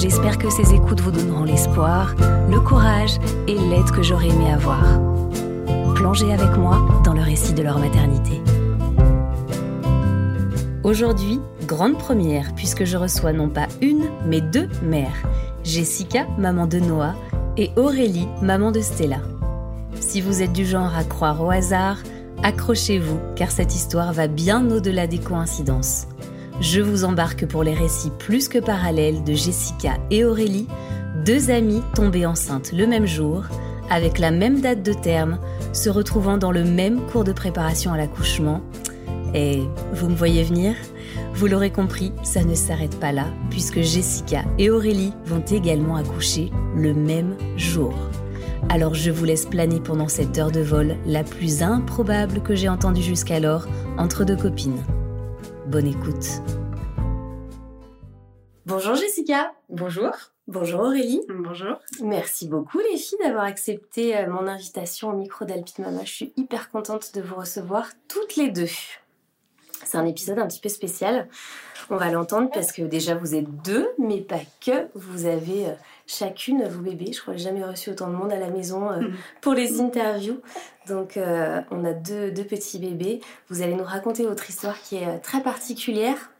J'espère que ces écoutes vous donneront l'espoir, le courage et l'aide que j'aurais aimé avoir. Plongez avec moi dans le récit de leur maternité. Aujourd'hui, grande première, puisque je reçois non pas une, mais deux mères. Jessica, maman de Noah, et Aurélie, maman de Stella. Si vous êtes du genre à croire au hasard, accrochez-vous, car cette histoire va bien au-delà des coïncidences je vous embarque pour les récits plus que parallèles de Jessica et Aurélie, deux amies tombées enceintes le même jour, avec la même date de terme, se retrouvant dans le même cours de préparation à l'accouchement. Et vous me voyez venir? Vous l'aurez compris, ça ne s'arrête pas là, puisque Jessica et Aurélie vont également accoucher le même jour. Alors je vous laisse planer pendant cette heure de vol la plus improbable que j'ai entendue jusqu'alors entre deux copines. Bonne écoute. Bonjour Jessica. Bonjour. Bonjour Aurélie. Bonjour. Merci beaucoup les filles d'avoir accepté euh, mon invitation au micro d'Alpine Mama. Je suis hyper contente de vous recevoir toutes les deux. C'est un épisode un petit peu spécial. On va l'entendre parce que déjà vous êtes deux, mais pas que. Vous avez euh, chacune vos bébés. Je crois que j'ai jamais reçu autant de monde à la maison euh, pour les interviews. Donc euh, on a deux, petits bébés. Vous allez nous raconter votre histoire qui est euh, très particulière.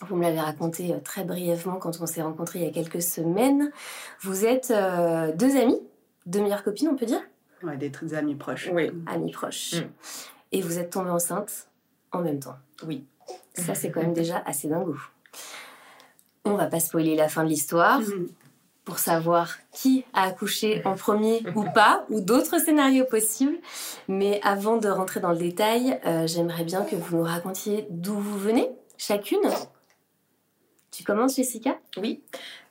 Vous me l'avez raconté très brièvement quand on s'est rencontrés il y a quelques semaines. Vous êtes deux amies, deux meilleures copines, on peut dire? Ouais, des, amis proches. Oui. Amis proches. Mm. Et vous êtes tombées enceintes en même temps. Oui. Ça, c'est quand même déjà assez dingue. On va pas spoiler la fin de l'histoire. Pour savoir qui a accouché en premier ou pas, ou d'autres scénarios possibles. Mais avant de rentrer dans le détail, euh, j'aimerais bien que vous nous racontiez d'où vous venez, chacune. Tu commences, Jessica? Oui.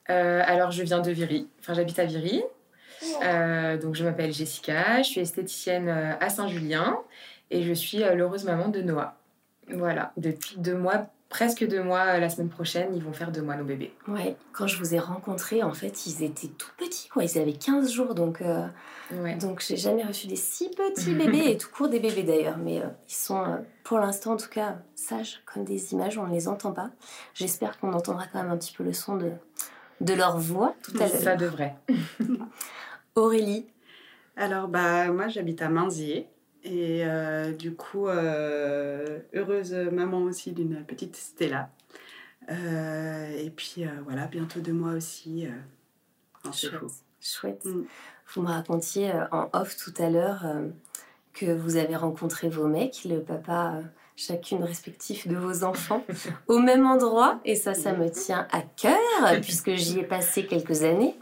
Euh, alors, je viens de Viry. Enfin, j'habite à Viry. Euh, donc, je m'appelle Jessica. Je suis esthéticienne à Saint-Julien. Et je suis l'heureuse maman de Noah. Voilà, depuis deux mois presque deux mois. Euh, la semaine prochaine, ils vont faire deux mois nos bébés. Ouais, quand je vous ai rencontrés, en fait, ils étaient tout petits, quoi. Ils avaient 15 jours, donc, euh, ouais. donc j'ai jamais reçu des si petits bébés, et tout court des bébés d'ailleurs. Mais euh, ils sont, pour l'instant en tout cas, sages comme des images, on ne les entend pas. J'espère qu'on entendra quand même un petit peu le son de, de leur voix tout à l'heure. Ça devrait. Aurélie Alors, bah, moi, j'habite à Manzier. Et euh, du coup, euh, heureuse maman aussi d'une petite Stella. Euh, et puis voilà, bientôt deux mois aussi. Chouette. Chouette. Mm. Vous me racontiez en off tout à l'heure que vous avez rencontré vos mecs, le papa chacune respectif de vos enfants, au même endroit. Et ça, ça me tient à cœur, puisque j'y ai passé quelques années.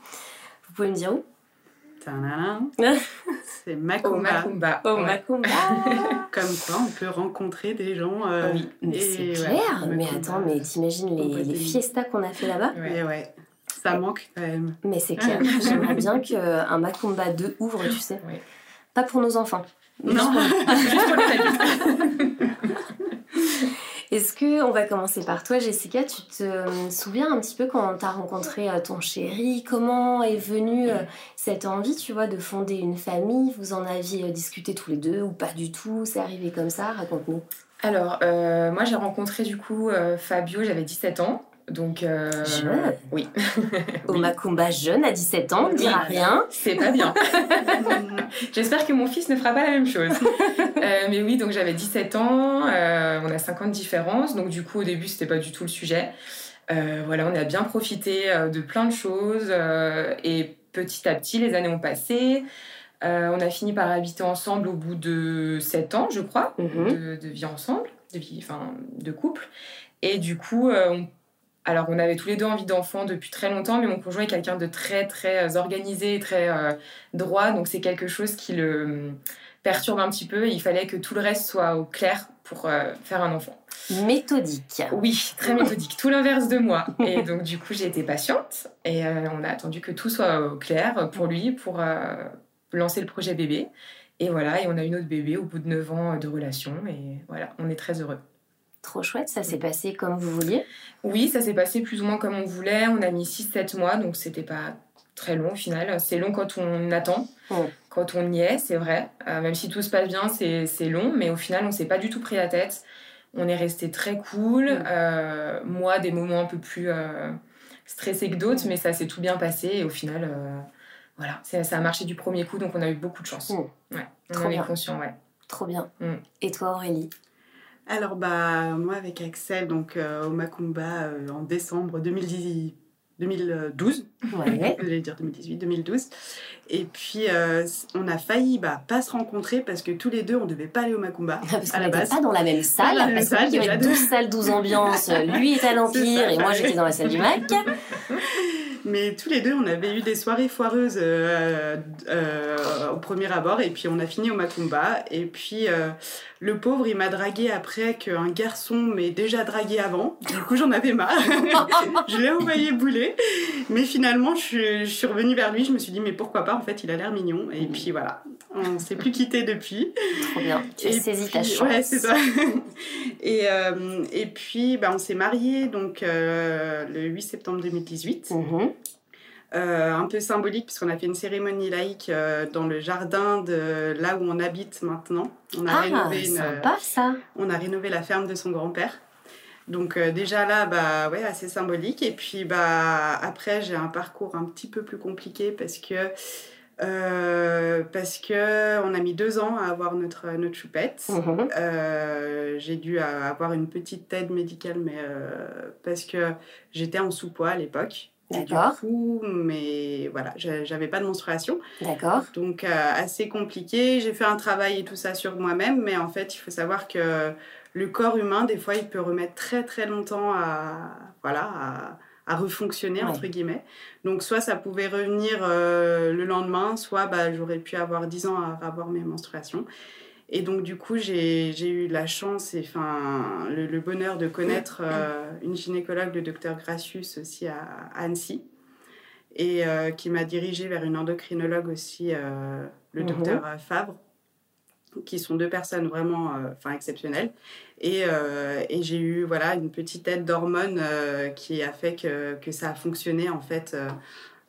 Vous pouvez me dire où? C'est Macumba. Au Macumba. Comme quoi, on peut rencontrer des gens. Euh, oui, mais c'est clair. mais attends, mais t'imagines les, les fiestas qu'on a fait là-bas ouais. ouais. Ça manque quand même. Mais c'est clair. J'aimerais bien qu'un Macumba 2 ouvre, tu sais. Pas pour nos enfants. Non, juste pour les Est-ce que, on va commencer par toi, Jessica, tu te euh, souviens un petit peu quand tu as rencontré euh, ton chéri? Comment est venue euh, cette envie, tu vois, de fonder une famille? Vous en aviez discuté tous les deux ou pas du tout? C'est arrivé comme ça? Raconte-nous. Alors, moi j'ai rencontré du coup Fabio, j'avais 17 ans. Donc, euh, jeune Oui. Au Macumba jeune à 17 ans, on ne dira rien. C'est pas bien. J'espère que mon fils ne fera pas la même chose. Euh, mais oui, donc j'avais 17 ans, euh, on a 50 différences, donc du coup au début c'était pas du tout le sujet. voilà, on a bien profité de plein de choses et petit à petit les années ont passé. on a fini par habiter ensemble au bout de 7 ans, je crois, mhm. de, vie ensemble, de vie, enfin, de couple. Et du coup, on alors, on avait tous les deux envie d'enfants depuis très longtemps, mais mon conjoint est quelqu'un de très, très euh, organisé, très euh, droit. Donc, c'est quelque chose qui le, perturbe un petit peu. Et il fallait que tout le reste soit au clair pour faire un enfant. Méthodique. Oui, très méthodique. tout l'inverse de moi. Et donc, du coup, j'ai été patiente et on a attendu que tout soit au clair pour lui, pour lancer le projet bébé. Et voilà, et on a eu notre bébé au bout de 9 ans de relation. Et voilà, on est très heureux. Trop chouette, ça s'est passé comme vous vouliez? Oui, ça s'est passé plus ou moins comme on voulait. On a mis 6-7 mois, donc c'était pas très long au final. C'est long quand on attend, quand on y est, c'est vrai. Euh, même si tout se passe bien, c'est long, mais au final, on s'est pas du tout pris la tête. On est resté très cool. Euh, moi, des moments un peu plus euh, stressés que d'autres, mais ça s'est tout bien passé. Et au final, voilà, ça a marché du premier coup, donc on a eu beaucoup de chance. Ouais, on Trop en bien. est conscient, ouais. Trop bien. Mm. Et toi, Aurélie? Alors, bah, moi, avec Axel, donc au Macumba en décembre 2010, 2012. Ouais. J'allais dire 2018, 2012. Et puis, euh, on a failli bah, pas se rencontrer parce que tous les deux, on devait pas aller au Macumba Parce à qu'on la n'était base. pas dans la même salle, la parce salle, qu'il y avait deux. 12 salles, 12 ambiances. Lui est à l'Empire et moi j'étais dans la salle du Mac. Mais tous les deux, on avait eu des soirées foireuses euh, euh, au premier abord. Et puis, on a fini au Macumba. Et puis, le pauvre, il m'a dragué après qu'un garçon m'ait déjà dragué avant. Du coup, j'en avais marre. je l'ai envoyé bouler. Mais finalement, je, suis- je suis revenue vers lui. Je me suis dit, mais pourquoi pas? En fait, il a l'air mignon. Et puis, voilà. On s'est plus quitté depuis. Trop bien. Tu as Et saisi ta puis- chance. Ouais, c'est ça. et, euh, et puis, bah, on s'est mariés donc, euh, le 8 septembre 2018. Mhm. Euh, un peu symbolique, puisqu'on a fait une cérémonie laïque euh, dans le jardin de là où on habite maintenant. On a, Ah, rénové, une- sympa ça. on a rénové la ferme de son grand-père. Donc euh, déjà là, bah ouais, assez symbolique. Et puis bah après, j'ai un parcours un petit peu plus compliqué parce que euh, parce que on a mis deux ans à avoir notre notre choupette. Mhm. Euh, j'ai dû avoir une petite aide médicale, mais euh, parce que j'étais en sous-poids à l'époque. Et du D'accord. coup, mais voilà, j'a- j'avais pas de menstruation. D'accord. Donc, euh, assez compliqué. J'ai fait un travail et tout ça sur moi-même, mais en fait, il faut savoir que le corps humain, des fois, il peut remettre très très longtemps à, voilà, à, à refonctionner, Ouais. entre guillemets. Donc, soit ça pouvait revenir euh, le lendemain, soit bah, j'aurais pu avoir 10 ans à avoir mes menstruations. Et donc, du coup, j'ai eu la chance et enfin, le, le bonheur de connaître euh, une gynécologue, le docteur Gracius, aussi à, à Annecy, et euh, qui m'a dirigée vers une endocrinologue aussi, euh, le Mhm. docteur euh, Fabre, qui sont deux personnes vraiment enfin, exceptionnelles. Et, et j'ai eu voilà, une petite aide d'hormones qui a fait que, que ça a fonctionné en fait.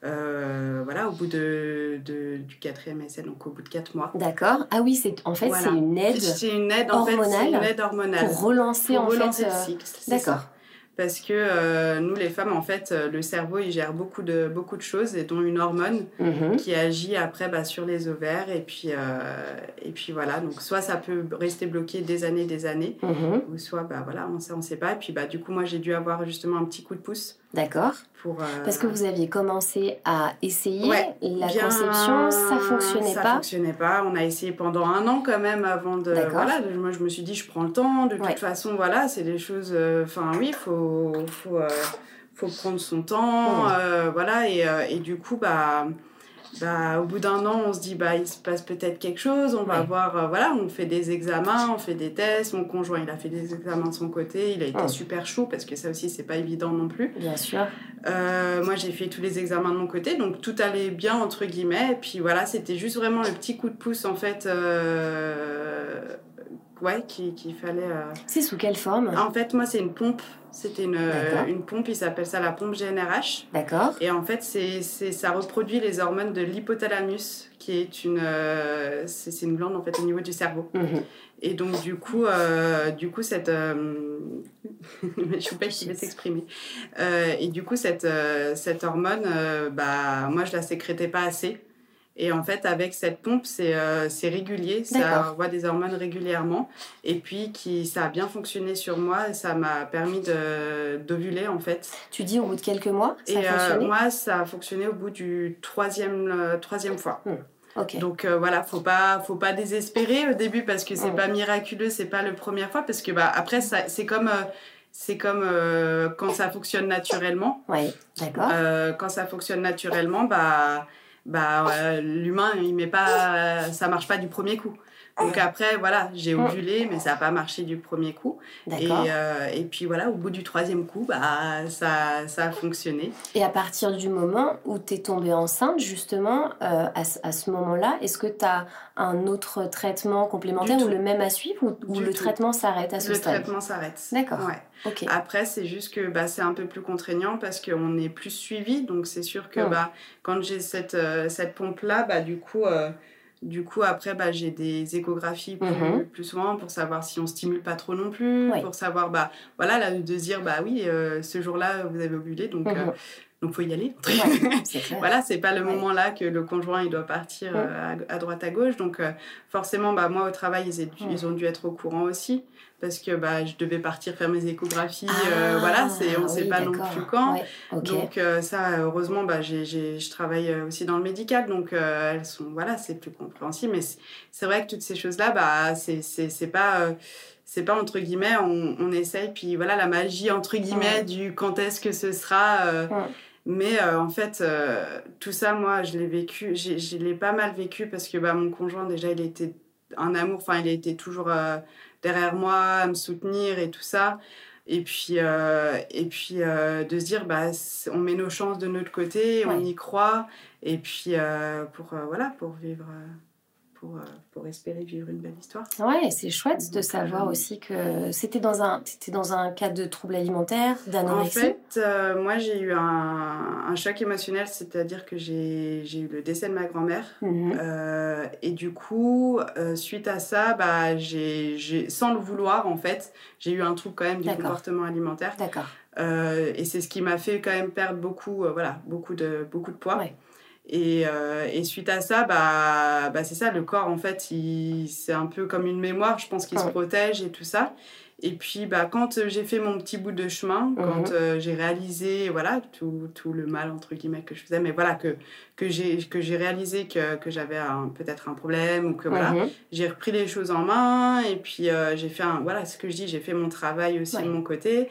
Euh, voilà, au bout de, de- du quatrième essai, donc au bout de quatre mois. D'accord. Ah oui, c'est en fait Voilà. c'est une aide C'est une aide en fait, c'est une hormonale aide hormonale pour relancer pour en relancer fait. le euh, cycle. D'accord. Parce que euh, nous, les femmes, en fait, le cerveau, il gère beaucoup de, beaucoup de choses, et dont une hormone Mhm. qui agit après bah, sur les ovaires. Et puis, euh, et puis voilà, donc soit ça peut rester bloqué des années, des années, Mhm. ou soit bah, voilà, on sait, on sait pas. Et puis bah, du coup, moi, j'ai dû avoir justement un petit coup de pouce D'accord. pour. euh, Parce que vous aviez commencé à essayer Ouais, la bien- conception, ça fonctionnait ça pas. fonctionnait pas. On a essayé pendant un an quand même avant de. D'accord. Voilà, de- moi je me suis dit, je prends le temps. De toute façon, voilà, c'est des choses. euh, Enfin, oui, il faut, faut, euh, faut prendre son temps. Ouais. voilà, et, et du coup, bah. Bah, au bout d'un an, on se dit bah il se passe peut-être quelque chose. On va Ouais. voir, euh, voilà, on fait des examens, on fait des tests. Mon conjoint, il a fait des examens de son côté. Il a été Ouais. super chaud parce que ça aussi, c'est pas évident non plus. Bien sûr. Euh, moi, j'ai fait tous les examens de mon côté, donc tout allait bien, entre guillemets. Et puis voilà, c'était juste vraiment le petit coup de pouce, en fait, euh, ouais, qu'il qu'il fallait. euh. C'est sous quelle forme? En fait, moi, c'est une pompe. C'était une, une pompe, il s'appelle ça la pompe GNRH. D'accord. Et en fait, c'est ça reproduit les hormones de l'hypothalamus, qui est une, euh, c'est une glande en fait au niveau du cerveau. Mhm. Et donc du coup, euh, du coup cette, euh, Choupette qui va s'exprimer. Euh, et du coup cette, cette hormone, bah moi je la sécrétais pas assez. Et en fait avec cette pompe c'est euh, régulier, ça envoie des hormones régulièrement. Et puis qui ça a bien fonctionné sur moi, et ça m'a permis d'ovuler en fait. Tu dis au bout de quelques mois, ça et a euh, moi ça a fonctionné au bout du troisième euh, troisième fois. Ok. Donc euh, voilà, faut pas, faut pas désespérer au début parce que c'est Mm. pas miraculeux, c'est pas la première fois parce que bah après c'est comme, euh, c'est comme euh, quand ça fonctionne naturellement. Oui, d'accord. Euh, quand ça fonctionne naturellement, bah, bah euh, l'humain il met pas, ça marche pas du premier coup. Donc après, voilà, j'ai Mm. ovulé, mais ça n'a pas marché du premier coup. Et, euh, et puis voilà, au bout du troisième coup, bah, ça, ça a fonctionné. Et à partir du moment où tu es tombée enceinte, justement, euh, à, ce- à ce moment-là, est-ce que tu as un autre traitement complémentaire ou le même à suivre ou, le tout. traitement s'arrête à ce Le stade? traitement s'arrête. D'accord. Ouais. Après, c'est juste que bah, c'est un peu plus contraignant parce qu'on est plus suivi. Donc, c'est sûr que Mm. bah, quand j'ai cette, euh, cette pompe-là, bah, du coup, du coup après, bah, j'ai des échographies plus, Mhm. plus souvent pour savoir si on stimule pas trop non plus, pour savoir, bah, voilà, là, de se dire, bah oui, euh, ce jour-là, vous avez ovulé, donc Mhm. Donc faut y aller. Ouais. Voilà, c'est pas le Ouais. moment là que le conjoint il doit partir euh, à, à droite à gauche. Donc euh, forcément, bah, moi au travail, ils, ont dû être au courant aussi parce que bah, je devais partir faire mes échographies. Ah, euh, voilà, c'est, on sait oui, pas non plus quand. Ouais. Donc ça, heureusement, bah, j'ai, je travaille aussi dans le médical, donc elles sont, voilà, c'est plus compréhensible. Mais c'est, vrai que toutes ces choses-là, bah, c'est, c'est, pas, c'est pas entre guillemets, on, on essaye, puis voilà, la magie entre guillemets Ouais. du quand est-ce que ce sera. euh, Ouais. Mais euh, en fait, euh, tout ça, moi, je l'ai vécu, je l'ai pas mal vécu parce que bah, mon conjoint, déjà, il était un amour, enfin, il été toujours euh, derrière moi, à me soutenir et tout ça. Et puis, et puis de se dire, bah, on met nos chances de notre côté, on y croit. Et puis, pour, voilà, pour vivre, pour, euh, pour espérer vivre une belle histoire. Ouais, c'est chouette de savoir euh, aussi que c'était dans un, t'étais dans un cas de trouble alimentaire, En d'anorexie. fait, euh, moi, j'ai eu un, un choc émotionnel, c'est-à-dire que j'ai eu le décès de ma grand-mère. Mhm. Euh, et du coup, euh, suite à ça, bah, j'ai, sans le vouloir, en fait, j'ai eu un trouble quand même du comportement alimentaire. D'accord. Et c'est ce qui m'a fait quand même perdre beaucoup, voilà, beaucoup, de, beaucoup de poids. Ouais. Et, euh, et suite à ça, bah, bah, c'est ça, le corps, en fait, c'est un peu comme une mémoire, je pense qu'il se protège et tout ça. Et puis, bah, quand euh, j'ai fait mon petit bout de chemin, quand Mhm. euh, j'ai réalisé voilà, tout, tout le mal, entre guillemets, que je faisais, mais voilà, que, que, j'ai, réalisé que, que j'avais peut-être un problème ou que voilà, Mhm. j'ai repris les choses en main et puis euh, j'ai fait un, voilà ce que je dis j'ai fait mon travail aussi Ouais. de mon côté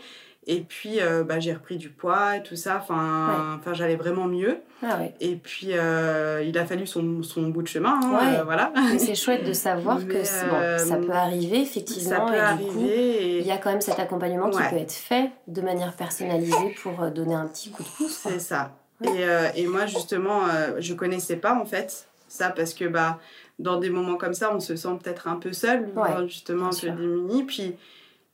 et puis euh, bah, j'ai repris du poids et tout ça enfin enfin j'allais vraiment mieux Ah ouais. et puis euh, il a fallu son, son bout de chemin hein, Ouais. euh, voilà c'est chouette de savoir que Mais, c'est- bon, ça peut arriver effectivement ça peut et du coup arriver il y a quand même cet accompagnement qui Ouais. peut être fait de manière personnalisée pour donner un petit coup de pouce. c'est ça Ouais. et, et moi justement je connaissais pas en fait ça parce que bah dans des moments comme ça on se sent peut-être un peu seul Ouais, justement un peu démuni puis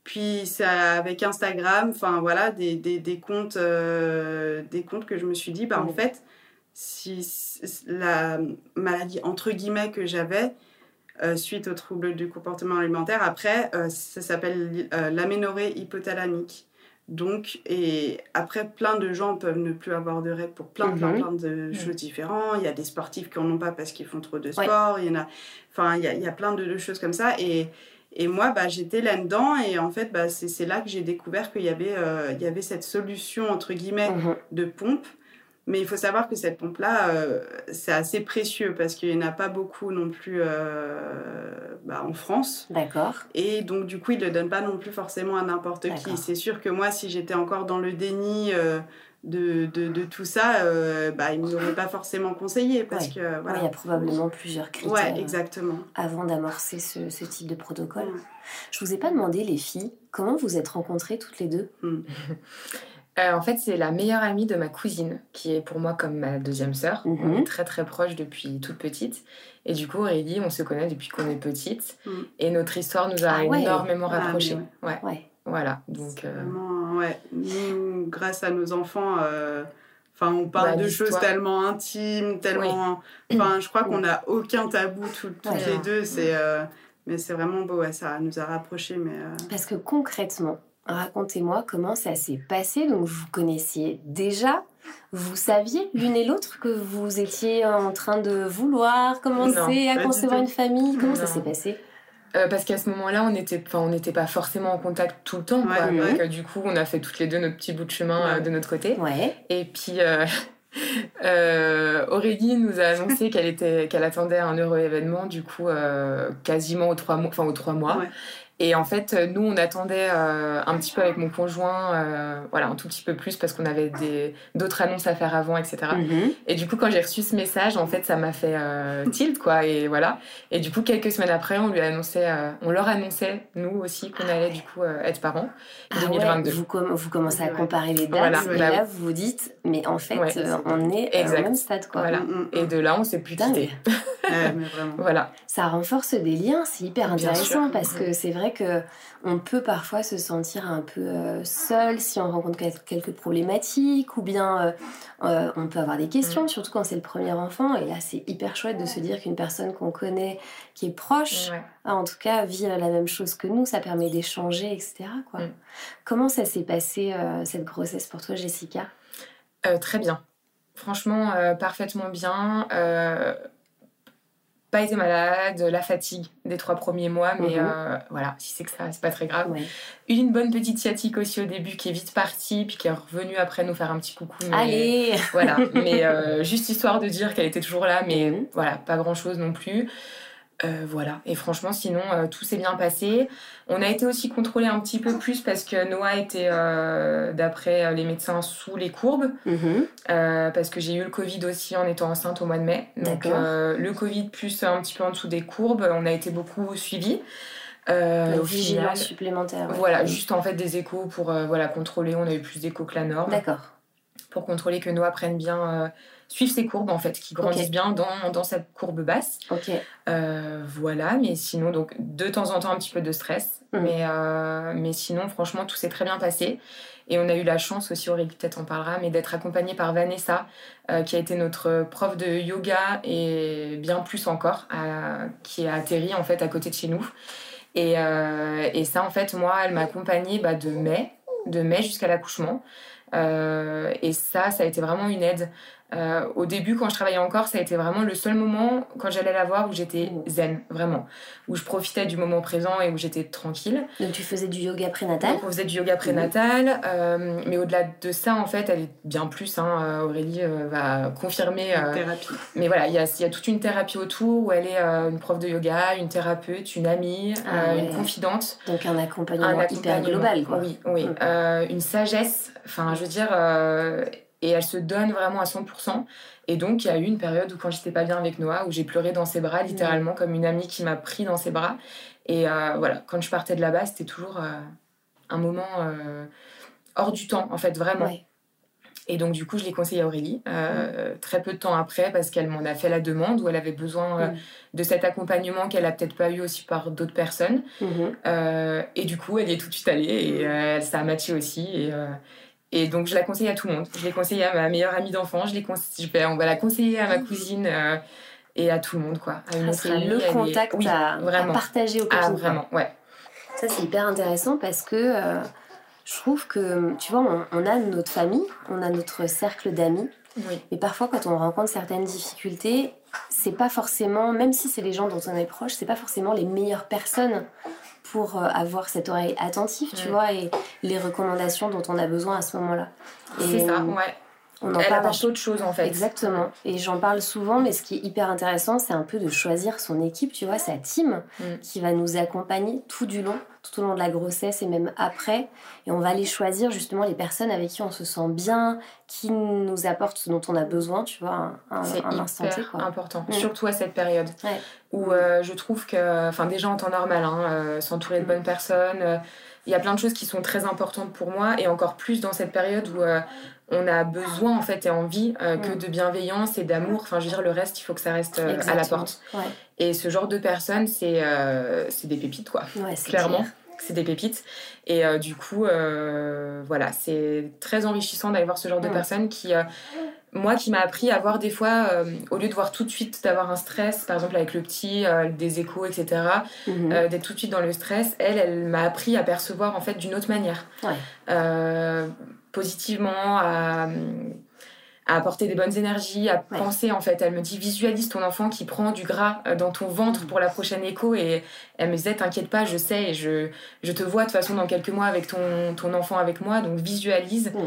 puis c'est avec Instagram enfin voilà des, des, des comptes euh, des comptes que je me suis dit bah en fait si la maladie entre guillemets que j'avais euh, suite aux troubles du comportement alimentaire après euh, ça s'appelle l'aménorrhée hypothalamique. Donc et après plein de gens peuvent ne plus avoir de règles pour plein plein Mhm. plein de choses différentes. Il y a des sportifs qui en ont pas parce qu'ils font trop de Ouais. sport il y en a enfin il y a, il y a plein de, de choses comme ça. Et et moi, bah, j'étais là-dedans et en fait, bah, c'est c'est là que j'ai découvert qu'il y, avait, euh, il y avait cette solution, entre guillemets, Mhm. de pompe. Mais il faut savoir que cette pompe-là, euh, c'est assez précieux parce qu'il n'y en a pas beaucoup non plus euh, bah, en France. D'accord. Et donc, du coup, ils ne le donnent pas non plus forcément à n'importe qui. C'est sûr que moi, si j'étais encore dans le déni de, de, de tout ça, euh, bah, ils ne m'auraient pas forcément conseillé parce Ouais. que, voilà. il y a probablement plusieurs critères Ouais, euh, exactement. avant d'amorcer ce, ce type de protocole. Ouais. Je vous ai pas demandé, les filles, comment vous êtes rencontrées toutes les deux? Euh, en fait, c'est la meilleure amie de ma cousine, qui est pour moi comme ma deuxième sœur. Mhm. On est très très proches depuis toute petite. Et du coup, Aurélie, on se connaît depuis qu'on est petite. Mhm. Et notre histoire nous a Ah ouais. énormément Ah, rapprochés. mais ouais. Ouais. Voilà. Donc, euh, Vraiment, ouais. Nous, grâce à nos enfants, euh, enfin, on parle Bah, de choses tellement intimes, tellement. Enfin, je crois qu'on n'a aucun tabou tout- toutes Ouais. les deux. C'est, euh, mais c'est vraiment beau, ouais, ça nous a rapprochés. Mais euh, Parce que concrètement, racontez-moi comment ça s'est passé. Donc, vous connaissiez déjà, vous saviez l'une et l'autre que vous étiez en train de vouloir commencer Non, à concevoir une famille. Comment ça s'est passé? Euh, parce qu'à ce moment-là, on n'était enfin, on n'était pas forcément en contact tout le temps. quoi. Ouais, ouais. Donc, euh, du coup, on a fait toutes les deux notre petit bout de chemin euh, Ouais. de notre côté. Ouais. Et puis, euh, euh, Aurélie nous a annoncé qu'elle était, qu'elle attendait un heureux événement, du coup, euh, quasiment aux trois mois. Enfin, aux trois mois. Ouais. Et en fait, nous, on attendait euh, un petit peu avec mon conjoint, euh, voilà, un tout petit peu plus parce qu'on avait des, d'autres annonces à faire avant, etc. Mhm. Et du coup, quand j'ai reçu ce message, en fait, ça m'a fait euh, tilt, quoi. Et voilà. Et du coup, quelques semaines après, on lui annonçait, euh, on leur annonçait, nous aussi, qu'on allait du coup euh, être parents. Ah 2022. ouais, vous, com- vous commencez à comparer les dates Voilà, et bah là vous vous dites mais en fait Ouais. euh, on est euh, Exact. au même stade quoi. Voilà. Mm, mm, Et de là, on s'est plus. Ouais, mais. Voilà. Ça renforce des liens, c'est hyper intéressant parce que c'est vrai que on peut parfois se sentir un peu euh, seul si on rencontre quel- quelques problématiques ou bien euh, euh, on peut avoir des questions, Mm. surtout quand c'est le premier enfant. Et là, c'est hyper chouette de se dire qu'une personne qu'on connaît, qui est proche, Ouais. en tout cas, vit la même chose que nous, ça permet d'échanger, etc. Quoi. Mm. Comment ça s'est passé euh, cette grossesse pour toi, Jessica? Très bien. Franchement, parfaitement bien. Pas été malade, la fatigue des trois premiers mois, mais Mhm. euh, voilà, si c'est que ça, c'est pas très grave. Ouais. Une bonne petite sciatique aussi au début qui est vite partie, puis qui est revenue après nous faire un petit coucou. mais- Allez Voilà, mais euh, juste histoire de dire qu'elle était toujours là, mais Mhm. voilà, pas grand chose non plus. Euh, voilà, et franchement, sinon, euh, tout s'est bien passé. On a été aussi contrôlé un petit peu plus parce que Noah était, euh, d'après les médecins, sous les courbes. Mhm. Parce que j'ai eu le Covid aussi en étant enceinte au mois de mai. Donc le Covid plus un petit peu en dessous des courbes, on a été beaucoup suivis. Euh, au vigilance final, supplémentaire. ouais. voilà, juste en fait des échos pour voilà, contrôler. On a eu plus d'échos que la norme D'accord. Pour contrôler que Noah prenne bien, euh, suive ses courbes en fait, qu'il grandisse Ok. bien dans, dans sa courbe basse. Ok. Euh, voilà, mais sinon, donc de temps en temps un petit peu de stress, Mhm. mais, euh, mais sinon, franchement, tout s'est très bien passé. Et on a eu la chance aussi, Aurélie peut-être en parlera, mais d'être accompagnée par Vanessa, euh, qui a été notre prof de yoga et bien plus encore, qui a atterri en fait à côté de chez nous. Et, et ça, en fait, moi, elle m'a accompagnée bah, de mai, de mai jusqu'à l'accouchement. Euh, et ça, ça a été vraiment une aide. Euh, au début, quand je travaillais encore, ça a été vraiment le seul moment quand j'allais la voir où j'étais zen, vraiment. Où je profitais du moment présent et où j'étais tranquille. Donc tu faisais du yoga prénatal? Donc, on faisait du yoga prénatal. euh, mais au-delà de ça, en fait, elle est bien plus. hein, euh, Aurélie euh, va confirmer. euh, Thérapie. mais voilà, il y a, il y a toute une thérapie autour où elle est une prof de yoga, une thérapeute, une amie, Ah ouais. une confidente. Donc un accompagnement, Un hyper accompagnement. global, quoi. Oui, oui. Mm. Euh, une sagesse, enfin, je veux dire, et elle se donne vraiment à 100%. Et donc, il y a eu une période où, quand j'étais pas bien avec Noah, où j'ai pleuré dans ses bras, littéralement, comme une amie qui m'a pris dans ses bras. Et euh, voilà, quand je partais de là-bas, c'était toujours euh, un moment euh, hors du temps, en fait, vraiment. Ouais. Et donc, du coup, je l'ai conseillé à Aurélie, euh, très peu de temps après, parce qu'elle m'en a fait la demande, où elle avait besoin Mm. de cet accompagnement qu'elle a peut-être pas eu aussi par d'autres personnes. Mhm. Euh, et du coup, elle y est tout de suite allée et ça a matché aussi. Et, et donc, je la conseille à tout le monde. Je l'ai conseillé à ma meilleure amie d'enfance, je vais- on va la conseiller à ma cousine euh, et à tout le monde, quoi. À une Ah, autre c'est amie, le contact Oui, à, partager copines. Ah, quoi. vraiment, ouais. Ça, c'est hyper intéressant parce que euh, je trouve que, tu vois, on, on a notre famille, on a notre cercle d'amis, Oui. mais parfois, quand on rencontre certaines difficultés, c'est pas forcément, même si c'est les gens dont on est proche, c'est pas forcément les meilleures personnes pour euh, avoir cette oreille attentive, tu vois, et les recommandations dont on a besoin à ce moment-là. C'est ça, ouais. On en Elle parle apporte autre chose, en fait. Exactement. Et j'en parle souvent, mais ce qui est hyper intéressant, c'est un peu de choisir son équipe, tu vois, sa team, Mm. qui va nous accompagner tout du long, tout au long de la grossesse et même après. Et on va aller choisir justement les personnes avec qui on se sent bien, qui nous apportent ce dont on a besoin, tu vois, un, C'est un instant T, important, Mm. surtout à cette période Ouais. où euh, je trouve que, enfin déjà en temps normal, hein, euh, s'entourer de bonnes personnes, euh, il y a plein de choses qui sont très importantes pour moi et encore plus dans cette période où euh, on a besoin en fait et envie euh, que Mm. de bienveillance et d'amour. Enfin, je veux dire, le reste, il faut que ça reste euh, à la porte. Ouais, Et ce genre de personnes, c'est c'est des pépites quoi. ouais Clairement, clair. c'est des pépites. Et du coup, voilà, c'est très enrichissant d'aller voir ce genre de Mm. personnes qui, moi, qui m'a appris à voir des fois, euh, au lieu de voir tout de suite d'avoir un stress, par exemple avec le petit, euh, des échos, etc., Mhm. euh, d'être tout de suite dans le stress, elle, elle m'a appris à percevoir en fait d'une autre manière. Ouais. Positivement, à, à apporter des bonnes énergies, à Ouais. penser en fait. Elle me dit visualise ton enfant qui prend du gras dans ton ventre pour la prochaine écho et elle me disait t'inquiète pas, je sais et je, je te vois de toute façon dans quelques mois avec ton, ton enfant avec moi, donc visualise. Mm.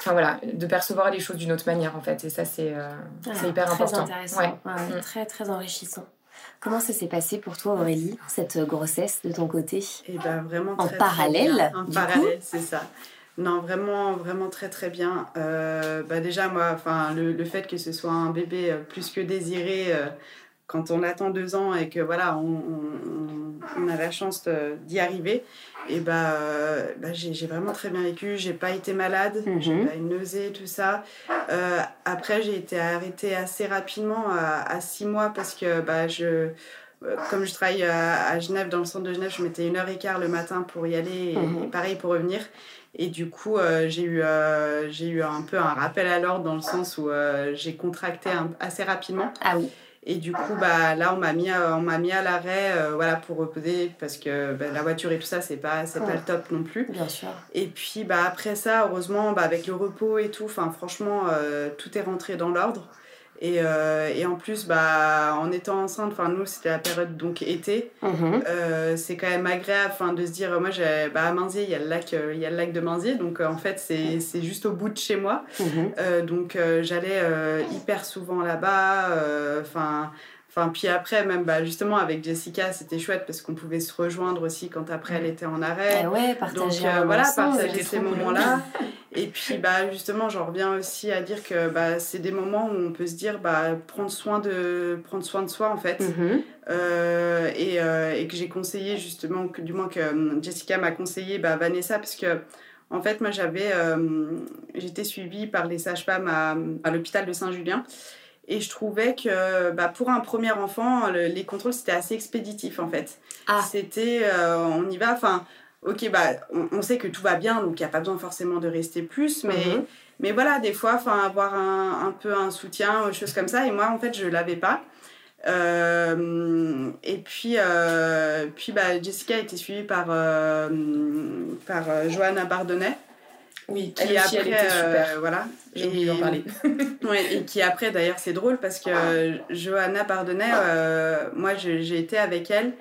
Enfin voilà, de percevoir les choses d'une autre manière en fait et ça c'est euh, Ah, c'est hyper très important. intéressant, Ouais. Ouais, Mm. très très enrichissant. Comment ça s'est passé pour toi, Aurélie, cette grossesse de ton côté? Et eh ben vraiment en très, parallèle. Très en parallèle, c'est ça. Non, vraiment, vraiment très très bien. Euh, bah déjà, moi, enfin, le, le, fait que ce soit un bébé euh, plus que désiré, euh, quand on attend deux ans et que voilà, on, on, on a la chance d'y arriver, et bah, bah j'ai vraiment très bien vécu. J'ai pas été malade, mm -hmm. j'ai pas une nausée, tout ça. Euh, après, j'ai été arrêtée assez rapidement à, à, six mois parce que bah, je comme je travaille à, à, Genève, dans le centre de Genève, je mettais une heure et quart le matin pour y aller et, mm -hmm. et pareil pour revenir. Et du coup, euh, j'ai eu, euh, j'ai eu un peu un rappel à l'ordre dans le sens où euh, j'ai contracté un, assez rapidement. Ah oui. Et du coup, bah, là, on m'a mis, on m'a mis à l'arrêt euh, voilà, pour reposer parce que bah, la voiture et tout ça, c'est pas, c'est Ouais. pas le top non plus. Bien sûr. Et puis bah, après ça, heureusement, bah, avec le repos et tout, franchement, euh, tout est rentré dans l'ordre. Et, euh, et en plus, bah, en étant enceinte, enfin nous c'était la période donc été, Mhm. euh, c'est quand même agréable enfin, de se dire, moi j'ai, bah, à Manzier, il y, a le lac, euh, il y a le lac de Manzier, donc en fait c'est, juste au bout de chez moi. Mhm. Euh, donc j'allais hyper souvent là-bas. Enfin, enfin puis après même bah, justement avec Jessica c'était chouette parce qu'on pouvait se rejoindre aussi quand après elle était en arrêt. Ah ouais, Donc partager euh, un voilà, partager ces moments-là. Et puis bah justement, j'en reviens aussi à dire que bah, c'est des moments où on peut se dire bah, prendre soin de prendre soin de soi en fait. Mhm. Euh, et, euh, et que j'ai conseillé justement que du moins que hum, Jessica m'a conseillé bah, Vanessa parce que en fait moi j'avais euh, j'étais suivie par les sages-femmes à, à l'hôpital de Saint-Julien et je trouvais que bah, pour un premier enfant le- les contrôles c'était assez expéditif en fait Ah. c'était euh, on y va enfin ok bah on, on sait que tout va bien donc il n'y a pas besoin forcément de rester plus mais Mhm. mais voilà, des fois, enfin, avoir un, un peu un soutien, des choses comme ça. Et moi, en fait, je l'avais pas. Euh, et puis, euh, puis bah, Jessica a été suivie par, par Johanna Bardonnay. Oui, Qui elle aussi, elle était euh, super. voilà. J'ai oublié d'en parler. Ouais, et qui après, d'ailleurs, c'est drôle parce que euh, Johanna Bardonnay, euh, moi, j'ai été avec elle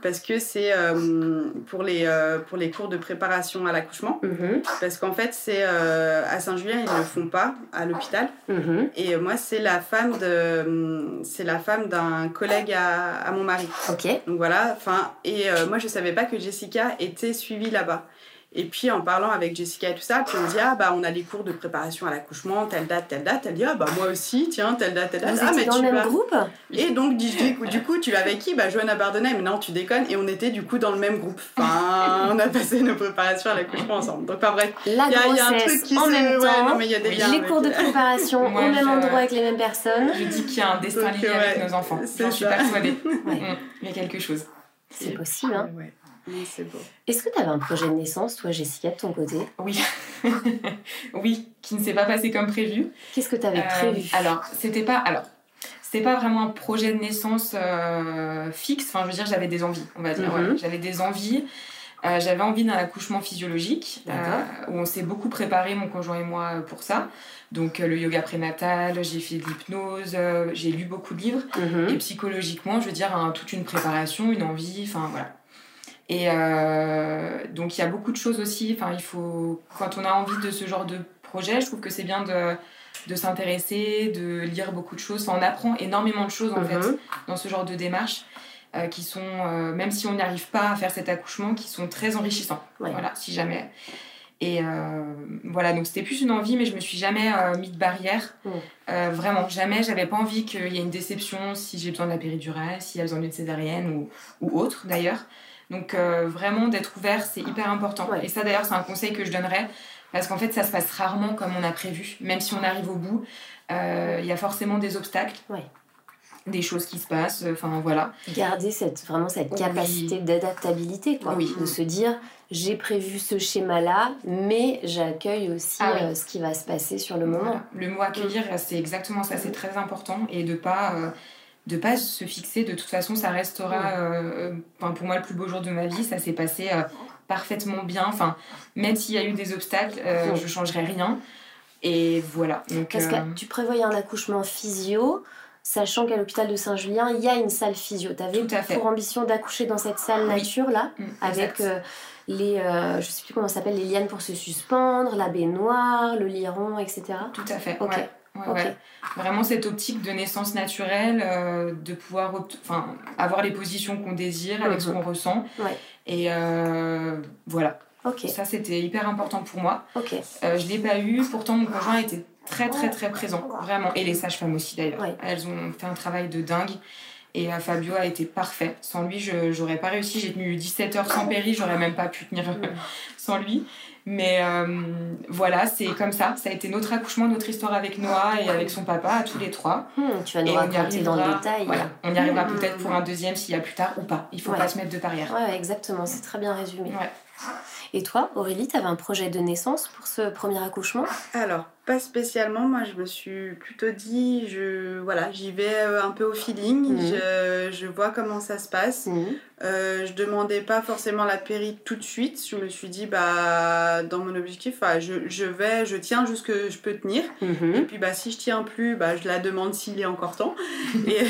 parce que c'est euh, pour, les, euh, pour les cours de préparation à l'accouchement. Mhm. Parce qu'en fait, c'est euh, à Saint-Julien, ils ne le font pas à l'hôpital. Mhm. Et moi, c'est la femme de, c'est la femme d'un collègue à, à mon mari. Ok. Donc voilà. Enfin, et euh, moi, je savais pas que Jessica était suivie là-bas. Et puis en parlant avec Jessica et tout ça, puis on me dit ah bah on a les cours de préparation à l'accouchement, telle date, telle date. Elle dit ah bah moi aussi, tiens telle date, telle date. Vous ah étiez dans le même vas- groupe? Et donc, du, du coup, du coup, tu vas avec qui? Bah, Johanna Bardonnay, mais non, tu déconnes. Et on était du coup dans le même groupe. Enfin, on a passé nos préparations à l'accouchement ensemble. Donc, pas vrai. La Il y, a- il y a un truc qui en se. même ouais, temps. non, mais il y a des liens. les cours de préparation Moi, au même je- endroit avec les mêmes personnes. Je dis qu'il y a un destin Donc, lié ouais, avec nos enfants. c'est J'en suis persuadée. Mm, Il y a quelque chose. C'est possible, hein. Ouais, c'est beau. Est-ce que tu avais un projet de naissance, toi, Jessica, de ton côté? Oui. oui, qui ne s'est pas passé comme prévu. Qu'est-ce que tu avais Euh, prévu? Alors, c'était pas. Alors. C'était pas vraiment un projet de naissance euh, fixe. Enfin, je veux dire, j'avais des envies, on va dire. Ouais. J'avais des envies. Euh, j'avais envie d'un accouchement physiologique, où on s'est beaucoup préparé, mon conjoint et moi, pour ça. Donc, le yoga prénatal, j'ai fait de l'hypnose, j'ai lu beaucoup de livres. Mhm. Et psychologiquement, je veux dire, un- toute une préparation, une envie, enfin voilà. Et euh, donc il y a beaucoup de choses aussi. Enfin, il faut quand on a envie de ce genre de projet, je trouve que c'est bien de, de s'intéresser, de lire beaucoup de choses. Enfin, on apprend énormément de choses en fait Mhm. dans ce genre de démarche, euh, qui sont euh, même si on n'arrive pas à faire cet accouchement, qui sont très enrichissants. Ouais. Voilà, si jamais. Et euh, voilà, donc c'était plus une envie, mais je me suis jamais mis de barrière. Mm. Vraiment, jamais. J'avais pas envie qu'il y ait une déception si j'ai besoin de la péridurale, s'il y a besoin d'une césarienne ou, ou autre d'ailleurs. Donc euh, vraiment, d'être ouvert, c'est hyper important. Ouais. Et ça d'ailleurs, c'est un conseil que je donnerais. Parce qu'en fait, ça se passe rarement comme on a prévu. Même si on arrive au bout, euh, il y a forcément des obstacles. Ouais. Des choses qui se passent. Enfin, voilà. Garder cette, vraiment cette Oui. capacité d'adaptabilité, quoi. Oui. De se dire, j'ai prévu ce schéma-là, mais j'accueille aussi Ah oui. euh, ce qui va se passer sur le moment. Voilà. Le mot accueillir, c'est exactement ça. C'est très important. Et de pas... de pas se fixer, de toute façon, ça restera, euh, pour moi, le plus beau jour de ma vie. Ça s'est passé euh, parfaitement bien. Enfin, même s'il y a eu des obstacles, euh, je changerai rien. Et voilà. Donc, Parce euh, que tu prévoyais un accouchement physio, sachant qu'à l'hôpital de Saint-Julien, il y a une salle physio. Tu avais Tout à fait. pour ambition d'accoucher dans cette salle Oui. nature là, mm, avec les, euh, je sais plus comment s'appelle, les lianes pour se suspendre, la baignoire, le liron, etc. Tout à fait. Ok. Ouais. Vraiment cette optique de naissance naturelle, euh, de pouvoir avoir les positions qu'on désire avec ce mhm. qu'on ressent. Et euh, voilà. Ça, c'était hyper important pour moi. Euh, je ne l'ai pas eu, pourtant mon conjoint était très très très présent, vraiment. Et les sages-femmes aussi d'ailleurs. Elles ont fait un travail de dingue. Et Fabio a été parfait. Sans lui, je n'aurais pas réussi. J'ai tenu 17 heures sans péri, j'aurais même pas pu tenir sans lui. Mais euh, voilà, c'est comme ça. Ça a été notre accouchement, notre histoire avec Noah et avec son papa, à tous les trois. Hmm, tu vas nous raconter dans le détail. Voilà, on y arrivera hmm. peut-être pour un deuxième s'il y a plus tard ou pas. Il faut pas se mettre de barrière. Ouais, exactement. C'est très bien résumé. Et toi, Aurélie, tu avais un projet de naissance pour ce premier accouchement? Alors, pas spécialement. Moi, je me suis plutôt dit, je, voilà, j'y vais euh, un peu au feeling. Mhm. Je, je, vois comment ça se passe. Mhm. Euh, je demandais pas forcément la péri tout de suite. Je me suis dit, bah, dans mon objectif, je, je vais, je tiens jusque je peux tenir. Mhm. Et puis, bah, si je tiens plus, bah, je la demande s'il est encore temps. et,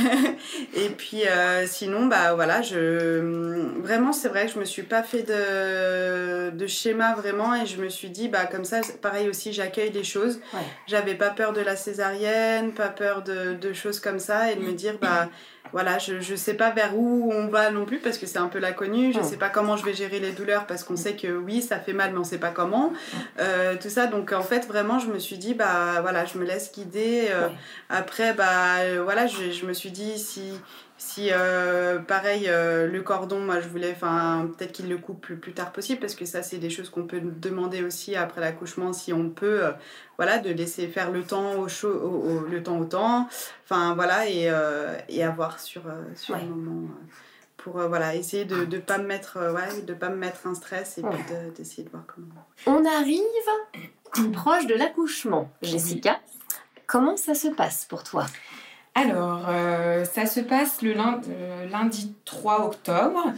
et puis, euh, sinon, bah, voilà, je, vraiment, c'est vrai que je me suis pas fait de, de schéma vraiment. Et je me suis dit, bah, comme ça, pareil aussi, j'accueille les choses. J'avais pas peur de la césarienne, pas peur de, de, choses comme ça et de me dire, bah voilà, je, je sais pas vers où on va non plus parce que c'est un peu l'inconnu. Je sais pas comment je vais gérer les douleurs parce qu'on sait que oui, ça fait mal, mais on sait pas comment. Euh, tout ça, donc en fait, vraiment, je me suis dit, bah voilà, je me laisse guider. Euh, après, bah euh, voilà, je, je me suis dit, si si, euh, pareil, euh, le cordon, moi, je voulais, enfin, peut-être qu'il le coupe le plus tard possible, parce que ça, c'est des choses qu'on peut demander aussi après l'accouchement, si on peut, euh, voilà, de laisser faire le temps au chaud, le temps au temps, enfin, voilà, et, et avoir sur, sur le moment pour voilà essayer de ne pas me mettre ouais, de pas me mettre un stress et puis d'essayer de, voir comment on arrive proche de l'accouchement Jessica. Comment ça se passe pour toi? Alors, euh, ça se passe le euh, lundi, 3 octobre.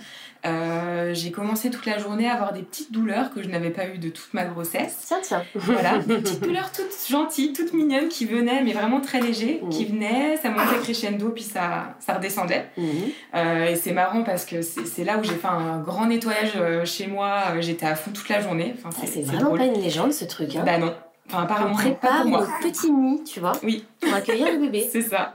Euh, j'ai commencé toute la journée à avoir des petites douleurs que je n'avais pas eues de toute ma grossesse. Tiens, tiens. Voilà, des petites douleurs toutes gentilles, toutes mignonnes qui venaient, mais vraiment très qui mmh. venaient, ça montait crescendo, puis ça, ça redescendait. Mmh. et c'est marrant parce que c'est là où j'ai fait un grand nettoyage chez moi. J'étais à fond toute la journée. Enfin, c'est vraiment pas une légende ce truc. Hein. Bah non. Enfin, apparemment, On prépare notre petit nid, tu vois, oui. pour accueillir le bébé. c'est ça.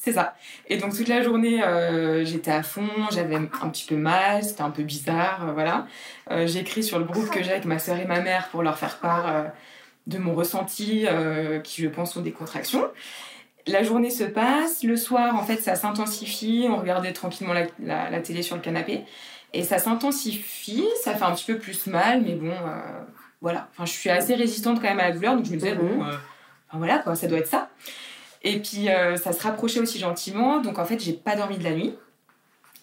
C'est ça. Et donc toute la journée, euh, j'étais à fond, j'avais un petit peu mal, c'était un peu bizarre, euh, voilà. Euh, j'ai écrit sur le groupe que j'ai avec ma soeur et ma mère pour leur faire part de mon ressenti, qui je pense sont des contractions. La journée se passe, le soir, en fait, ça s'intensifie, on regardait tranquillement la, la, télé sur le canapé, et ça s'intensifie, ça fait un petit peu plus mal, mais bon, voilà. Enfin, je suis assez résistante quand même à la douleur, donc je me disais, bon, mhm. enfin, voilà, quoi, ça doit être ça. Et puis euh, ça se rapprochait aussi gentiment. Donc en fait, j'ai pas dormi de la nuit.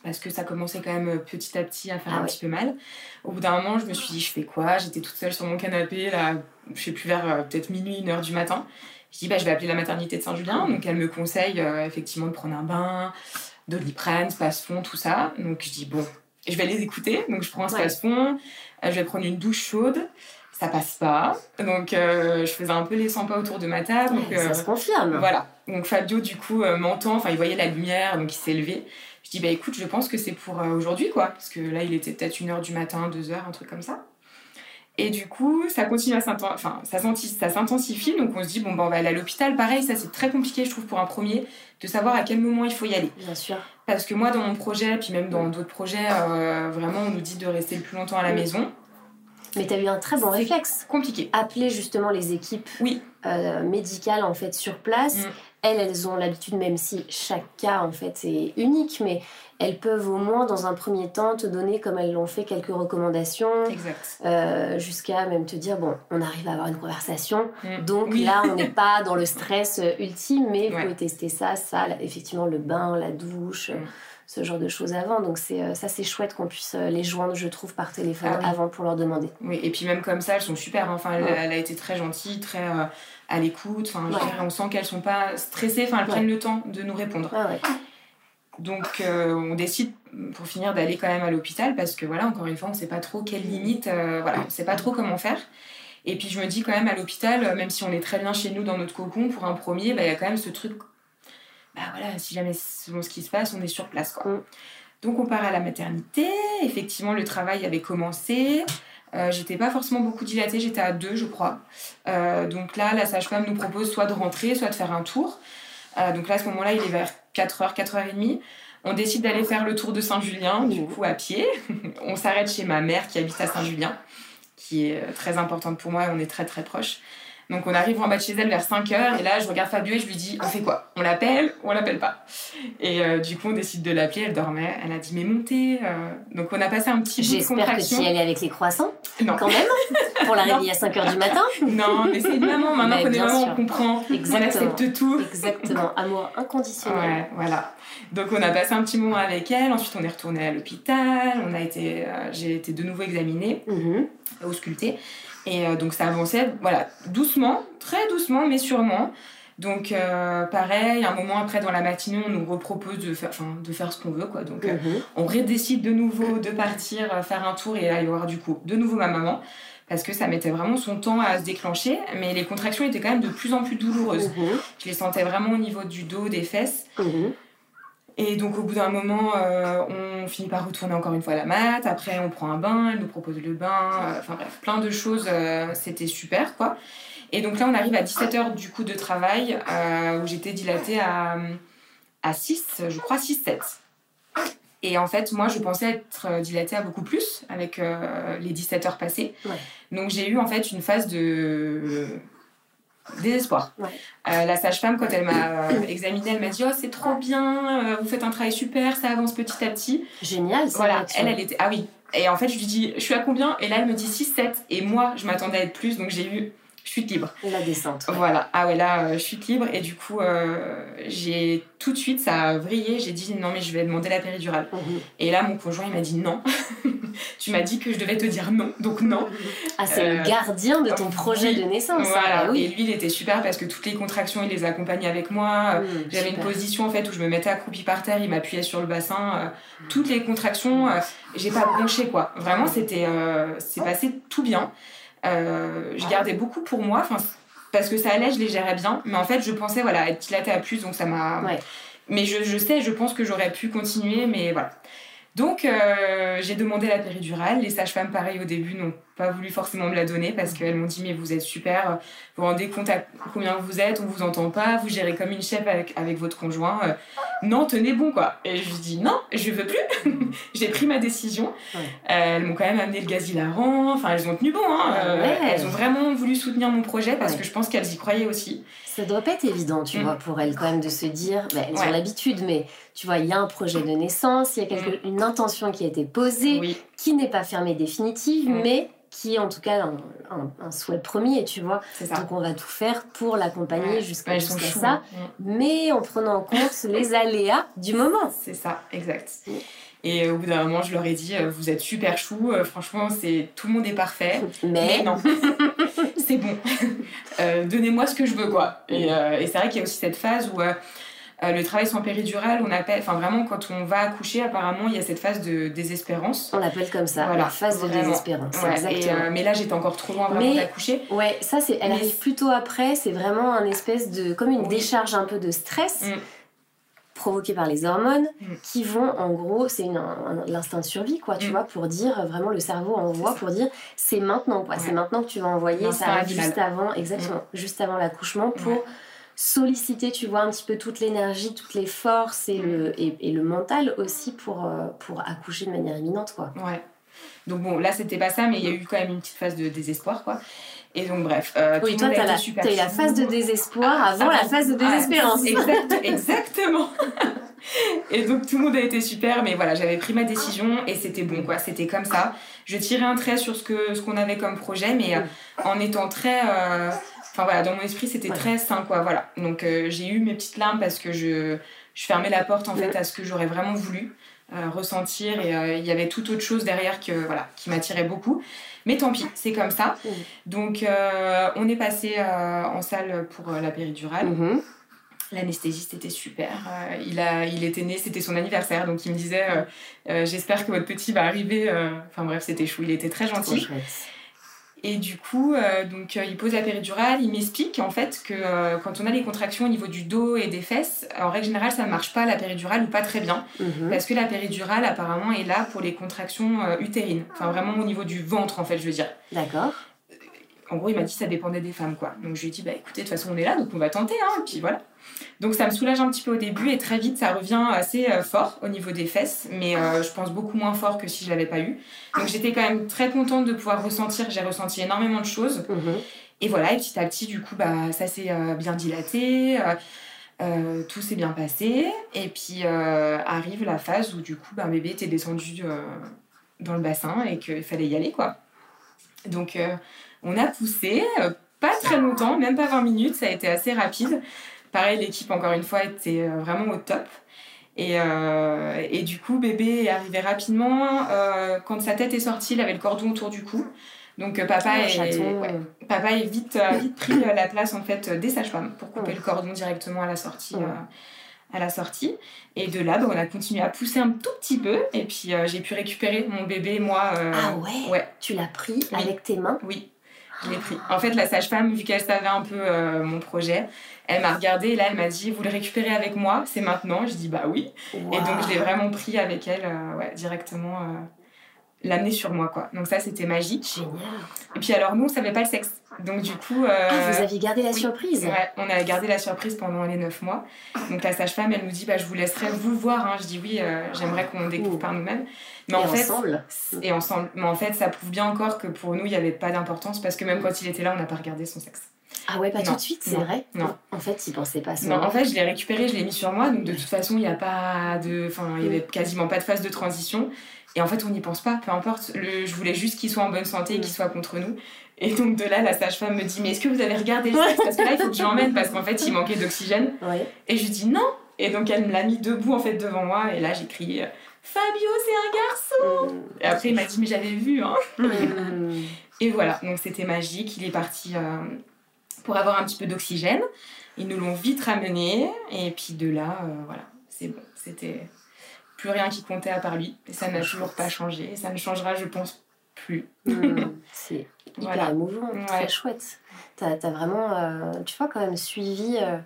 Parce que ça commençait quand même euh, petit à petit à faire ah un petit peu mal. Au bout d'un moment, je me suis dit, je fais quoi? J'étais toute seule sur mon canapé, là, je sais plus, vers euh, peut-être minuit, une heure du matin. Je dis, bah, je vais appeler la maternité de Saint-Julien. Donc elle me conseille effectivement de prendre un bain, de l'iprane, space-fond, tout ça. Donc je dis, bon, je vais les écouter. Donc je prends un space-fond, je vais prendre une douche chaude ça passe pas. Donc, euh, je faisais un peu les 100 pas autour de ma table. Donc, ça se confirme. Voilà. Donc, Fabio, du coup, euh, m'entend. Enfin, il voyait la lumière, donc il s'est levé. Je dis, bah écoute, je pense que c'est pour euh, aujourd'hui, quoi. Parce que là, il était peut-être 1h du matin, 2h, un truc comme ça. Et du coup, ça continue à enfin, ça s'intensifie. Donc, on se dit, bon, bah, on va aller à l'hôpital. Pareil, ça, c'est très compliqué, je trouve, pour un premier, de savoir à quel moment il faut y aller. Bien sûr. Parce que moi, dans mon projet, puis même dans d'autres projets, vraiment, on nous dit de rester le plus longtemps à la maison. Mais tu as eu un très bon réflexe. Compliqué. Appeler justement les équipes oui. Euh, médicales en fait sur place. Mm. Elles, elles ont l'habitude, même si chaque cas en fait est unique, mais elles peuvent au moins dans un premier temps te donner, comme elles l'ont fait, quelques recommandations. Exact. Euh, jusqu'à même te dire, bon, on arrive à avoir une conversation. Mm. Donc là, on n'est pas dans le stress ultime, mais vous pouvez tester ça, ça, effectivement, le bain, la douche. Mm ce genre de choses avant. Donc c'est euh, ça c'est chouette qu'on puisse euh, les joindre, je trouve, par téléphone ah avant pour leur demander. Oui, et puis même comme ça, elles sont super. Hein. Enfin, elle, a été très gentille, très euh, à l'écoute. Enfin, on sent qu'elles sont pas stressées. Enfin, elles prennent le temps de nous répondre. Donc on décide pour finir d'aller quand même à l'hôpital parce que voilà, encore une fois, on sait pas trop quelles limites, voilà, on sait pas trop comment faire. Et puis je me dis quand même à l'hôpital, même si on est très bien chez nous dans notre cocon, pour un premier, bah, il y a quand même ce truc bah voilà, si jamais selon ce qui se passe, on est sur place. Quoi. Mm. Donc on part à la maternité. Effectivement, le travail avait commencé. j'étais pas forcément beaucoup dilatée, j'étais à 2 je crois. donc là, la sage-femme nous propose soit de rentrer, soit de faire un tour. donc là, à ce moment-là, il est vers 4h, 4h30. On décide d'aller faire le tour de Saint-Julien, du coup à pied. on s'arrête chez ma mère qui habite à Saint-Julien, qui est très importante pour moi et on est très très proches. Donc on arrive en bas de chez elle vers 5h et là je regarde Fabio et je lui dis on fait quoi? On l'appelle ou on l'appelle pas? Et euh, du coup on décide de l'appeler, elle dormait, elle a dit mais montez euh. Donc on a passé un petit bout de J'espère que tu y allais avec les croissants non. quand même pour la réveiller à 5h du matin. Non mais c'est une maman, maintenant qu'on est maman on comprend, Exactement. on accepte tout. Exactement, amour inconditionnel. Ouais voilà. Donc on a passé un petit moment avec elle, ensuite on est retourné à l'hôpital, on a été, euh, j'ai été de nouveau examinée, mm-hmm. auscultée. Et euh, donc ça avançait, voilà, doucement, très doucement, mais sûrement. Donc euh, pareil, un moment après dans la matinée, on nous repropose de faire, de faire ce qu'on veut, quoi. Donc euh, mhm. on redécide de nouveau de partir faire un tour et aller voir du coup de nouveau ma maman. Parce que ça mettait vraiment son temps à se déclencher, mais les contractions étaient quand même de plus en plus douloureuses. Mhm. Je les sentais vraiment au niveau du dos, des fesses. Mhm. Et donc au bout d'un moment, euh, on finit par retourner encore une fois à la mat. Après, on prend un bain, elle nous propose le bain. Euh, enfin bref, plein de choses. Euh, c'était super, quoi. Et donc là, on arrive à 17h du coup de travail, où j'étais dilatée à, à 6, je crois 6-7. Et en fait, moi, je pensais être dilatée à beaucoup plus avec les 17 heures passées. Donc j'ai eu en fait une phase de désespoir. Euh, la sage-femme, quand elle m'a euh, examinée, elle m'a dit Oh, c'est trop bien, euh, vous faites un travail super, ça avance petit à petit. Génial, ça. Voilà, elle, elle était. Ah oui. Et en fait, je lui dis Je suis à combien? Et là, elle me dit 6-7. Et moi, je m'attendais à être plus, donc j'ai eu chute libre. La descente. Voilà. Ah ouais, là, euh, chute libre. Et du coup, j'ai tout de suite, ça a vrillé. J'ai dit non, mais je vais demander la péridurale. Mhm. Et là, mon conjoint, il m'a dit non. tu m'as dit que je devais te dire non, donc non. Ah, c'est le euh, gardien de ton projet de naissance. Voilà. oui. Et lui, il était super parce que toutes les contractions, il les accompagnait avec moi. Mmh, J'avais une position en fait où je me mettais accroupie par terre, il m'appuyait sur le bassin. Euh, toutes les contractions, euh, j'ai pas bronché quoi. Vraiment, c'était, c'est passé tout bien. Je gardais beaucoup pour moi. Parce que ça allait, je les gérais bien. Mais en fait, je pensais voilà, être dilatée à plus, donc ça m'a. Mais je, je, sais, je pense que j'aurais pu continuer, mais voilà. Donc, euh, j'ai demandé la péridurale. Les sages-femmes, pareil, au début, n'ont pas voulu forcément me la donner parce qu'elles m'ont dit Mais vous êtes super, vous vous rendez compte à combien vous êtes, on vous entend pas, vous gérez comme une chef avec, avec votre conjoint. Euh, non, tenez bon, quoi. Et je dis Non, je veux plus. j'ai pris ma décision. elles m'ont quand même amené le gaz hilarant. Enfin, elles ont tenu bon. Hein. Euh, elles ont vraiment voulu soutenir mon projet parce que je pense qu'elles y croyaient aussi. Ça doit pas être évident, tu mm. vois, pour elles quand même de se dire bah, Elles ont l'habitude, mais tu vois, il y a un projet de naissance, il y a quelque, mm. une intention qui a été posée, qui n'est pas fermée définitive, mm. mais qui est en tout cas un, souhait premier, tu vois. Donc on va tout faire pour l'accompagner jusqu'à ça, hein. mais en prenant en compte les aléas du moment. C'est ça, exact. Et au bout d'un moment, je leur ai dit, euh, vous êtes super chou, euh, franchement, c'est tout le monde est parfait. Mais, non, c'est bon. Euh, donnez-moi ce que je veux, quoi. Et, et c'est vrai qu'il y a aussi cette phase où euh, le travail sans péridurale, on appelle, enfin vraiment quand on va accoucher, apparemment il y a cette phase de désespérance. On l'appelle comme ça, la phase de désespérance. Euh, mais là j'étais encore trop loin vraiment d'accoucher. Ouais, ça c'est, elle arrive plutôt après. C'est vraiment un espèce de, comme une décharge un peu de stress. Mm. provoqué par les hormones mm. qui vont en gros c'est l'instinct de survie quoi tu mm. vois pour dire vraiment le cerveau envoie pour dire c'est maintenant quoi c'est maintenant que tu vas envoyer ça arrive juste avant exactement juste avant l'accouchement pour solliciter, tu vois, un petit peu toute l'énergie, toutes les forces et le, et, le mental aussi pour, euh, pour accoucher de manière imminente, quoi. Ouais. Donc bon, là, c'était pas ça, mais il y a eu quand même une petite phase de désespoir, quoi. Et donc, bref. Euh, oui, toi, t'as la, as la phase de désespoir ah, avant la phase de désespérance. exactement. et donc, tout le monde a été super, mais voilà, j'avais pris ma décision et c'était bon, quoi. C'était comme ça. Je tirais un trait sur ce qu'on ce qu'on avait comme projet, mais euh, en étant très. Enfin voilà, dans mon esprit, c'était très sain, quoi. Voilà. Donc euh, j'ai eu mes petites larmes parce que je, je fermais la porte en fait à ce que j'aurais vraiment voulu euh, ressentir et euh, il y avait toute autre chose derrière que voilà qui m'attirait beaucoup. Mais tant pis, c'est comme ça. Donc on est passé en salle pour la péridurale. Mm-hmm. L'anesthésiste était super. il, a, il était né, c'était son anniversaire, donc il me disait J'espère que votre petit va arriver. Enfin bref, c'était chou, il était très gentil. Et du coup, donc, il pose la péridurale, il m'explique en fait que quand on a les contractions au niveau du dos et des fesses, en règle générale, ça ne marche pas la péridurale ou pas très bien. Mhm. Parce que la péridurale, apparemment, est là pour les contractions utérines. Enfin, vraiment au niveau du ventre, en fait, je veux dire. D'accord en gros, il m'a dit que ça dépendait des femmes, quoi. Donc je lui ai dit, bah écoutez, de toute façon, on est là, donc on va tenter, hein, et puis voilà. Donc ça me soulage un petit peu au début, et très vite, ça revient assez euh, fort au niveau des fesses, mais euh, je pense beaucoup moins fort que si je l'avais pas eu. Donc j'étais quand même très contente de pouvoir ressentir, j'ai ressenti énormément de choses. Mhm. Et voilà, et petit à petit, du coup, bah, ça s'est euh, bien dilaté. tout s'est bien passé et puis arrive la phase où du coup bah, bébé était descendu dans le bassin et qu'il fallait y aller quoi donc on a poussé, euh, pas très longtemps, même pas 20 minutes, ça a été assez rapide. Pareil, l'équipe, encore une fois, était euh, vraiment au top. Et, euh, et, du coup, bébé est arrivé rapidement. quand sa tête est sortie, il avait le cordon autour du cou. Donc papa, ah, est, papa est vite, vite pris la place en fait des sages-femmes pour couper le cordon directement à la sortie. à la sortie. Et de là, bah, on a continué à pousser un tout petit peu. Et puis j'ai pu récupérer mon bébé, moi. ah ouais, ouais. Tu l'as pris avec tes mains? Oui. Je l'ai pris. En fait, la sage-femme, vu qu'elle savait un peu euh, mon projet, elle m'a regardé et là, elle m'a dit Vous le récupérez avec moi C'est maintenant Je dis Bah oui. Et donc, je l'ai vraiment pris avec elle euh, ouais, directement. L'amener sur moi quoi. Donc ça c'était magique. Génial. Et puis alors nous on savait pas le sexe. Donc du coup... Euh, ah vous aviez gardé la surprise Ouais, on a gardé la surprise pendant les 9 mois. Donc la sage-femme elle nous dit bah je vous laisserai vous voir. Hein. Je dis oui, euh, j'aimerais qu'on découvre par nous-mêmes. Mais et en fait, ensemble Et ensemble. Mais en fait ça prouve bien encore que pour nous il n'y avait pas d'importance parce que même quand il était là on n'a pas regardé son sexe. Ah ouais, pas tout de suite, c'est vrai Non. En fait, il pensait pas ça. Non, en fait, je l'ai récupéré, je l'ai mis sur moi, donc de toute façon, il n'y a pas de. Enfin, il n'y avait quasiment pas de phase de transition. Et en fait, on n'y pense pas, peu importe. Le, je voulais juste qu'il soit en bonne santé et qu'il soit contre nous. Et donc de là, la sage-femme me dit Mais est-ce que vous avez regardé le sexe Parce que là, il faut que je l'emmène parce qu'en fait, il manquait d'oxygène. Et je lui dis Non Et donc elle me l'a mis debout en fait devant moi. Et là, j'ai crié Fabio, c'est un garçon mmh. Et après, il m'a dit Mais j'avais vu. Hein. Mmh. et voilà, donc c'était magique. Il est parti euh, pour avoir un petit peu d'oxygène. Ils nous l'ont vite ramené. Et puis de là, euh, voilà, c'est bon. C'était plus rien qui comptait à part lui. Et ça n'a toujours pas changé. Et ça ne changera, je pense, plus. Hmm, c'est hyper émouvant, très chouette. T'as as vraiment, euh, tu vois, quand même suivi euh,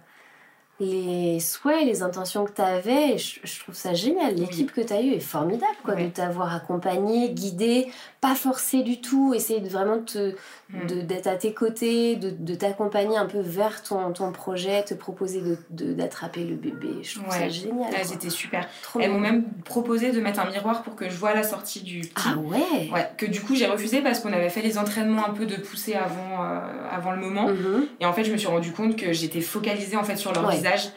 les souhaits, les intentions que tu avais. Je, trouve ça génial. L'équipe que tu as eue est formidable, quoi, de t'avoir accompagné, guidé, pas forcé du tout, essayer de vraiment te, mm. d'être à tes côtés, de, de t'accompagner un peu vers ton, ton projet, te proposer de, d'attraper le bébé. Je trouve ça génial. Elles étaient super. Elles m'ont même proposé de mettre un miroir pour que je vois la sortie du petit. Ah ouais Ouais, que du coup j'ai refusé parce qu'on avait fait les entraînements un peu de pousser avant, euh, avant le moment. Mm-hmm. Et en fait, je me suis rendu compte que j'étais focalisée en fait sur leur visage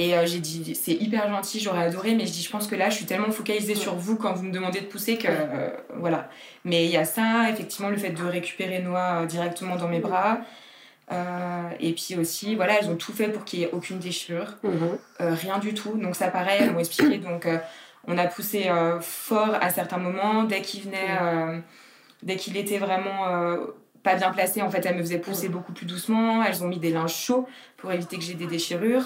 et euh, j'ai dit, c'est hyper gentil, j'aurais adoré, mais je dis, je pense que là, je suis tellement focalisée sur vous quand vous me demandez de pousser que euh, voilà. Mais il y a ça, effectivement, le fait de récupérer Noah euh, directement dans mes bras. et puis aussi, voilà, elles ont tout fait pour qu'il n'y ait aucune déchirure, mhm. rien du tout. Donc ça, pareil, elles m'ont expliqué. Donc on a poussé fort à certains moments, dès qu'il venait, dès qu'il était vraiment pas bien placé, en fait, elles me faisaient pousser beaucoup plus doucement. Elles ont mis des linges chauds pour éviter que j'ai des déchirures.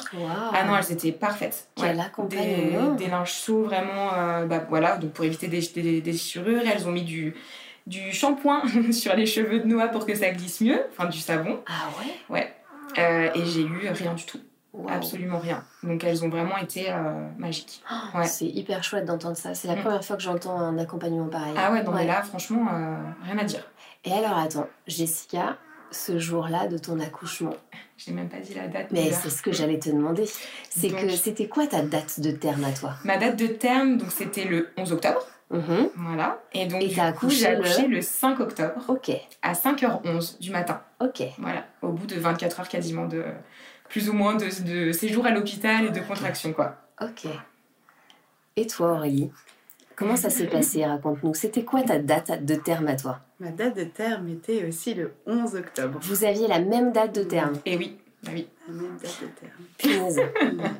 Ah non, elles étaient parfaites. Ouais. Des, des, linges chauds, vraiment, euh, bah, voilà, donc pour éviter des, des, déchirures. Elles ont mis du, du shampoing sur les cheveux de Noah pour que ça glisse mieux, enfin du savon. Ah ouais? Ouais. Euh, et j'ai eu rien du tout. Absolument rien. Donc elles ont vraiment été euh, magiques. ouais. C'est hyper chouette d'entendre ça. C'est la mm. première fois que j'entends un accompagnement pareil. Ah ouais, non mais là, franchement, rien à dire. Et alors, attends, Jessica, ce jour-là de ton accouchement. Je n'ai même pas dit la date. Mais c'est ce que j'allais te demander. C'est que c'était quoi ta date de terme à toi? Ma date de terme, donc c'était le 11 octobre. Mm-hmm. Voilà. Et donc, j'ai accouché, le... 5 octobre. Ok. À 5h11 du matin. Ok. Voilà. Au bout de 24 heures quasiment de. Plus ou moins de, de séjour à l'hôpital et de contraction, quoi. Ok. Et toi, Aurélie? Comment ça s'est passé? Raconte-nous. C'était quoi ta date de terme à toi? Ma date de terme était aussi le 11 octobre. Vous aviez la même date de terme? Et eh oui, bah oui. La même date de terme. Punaise.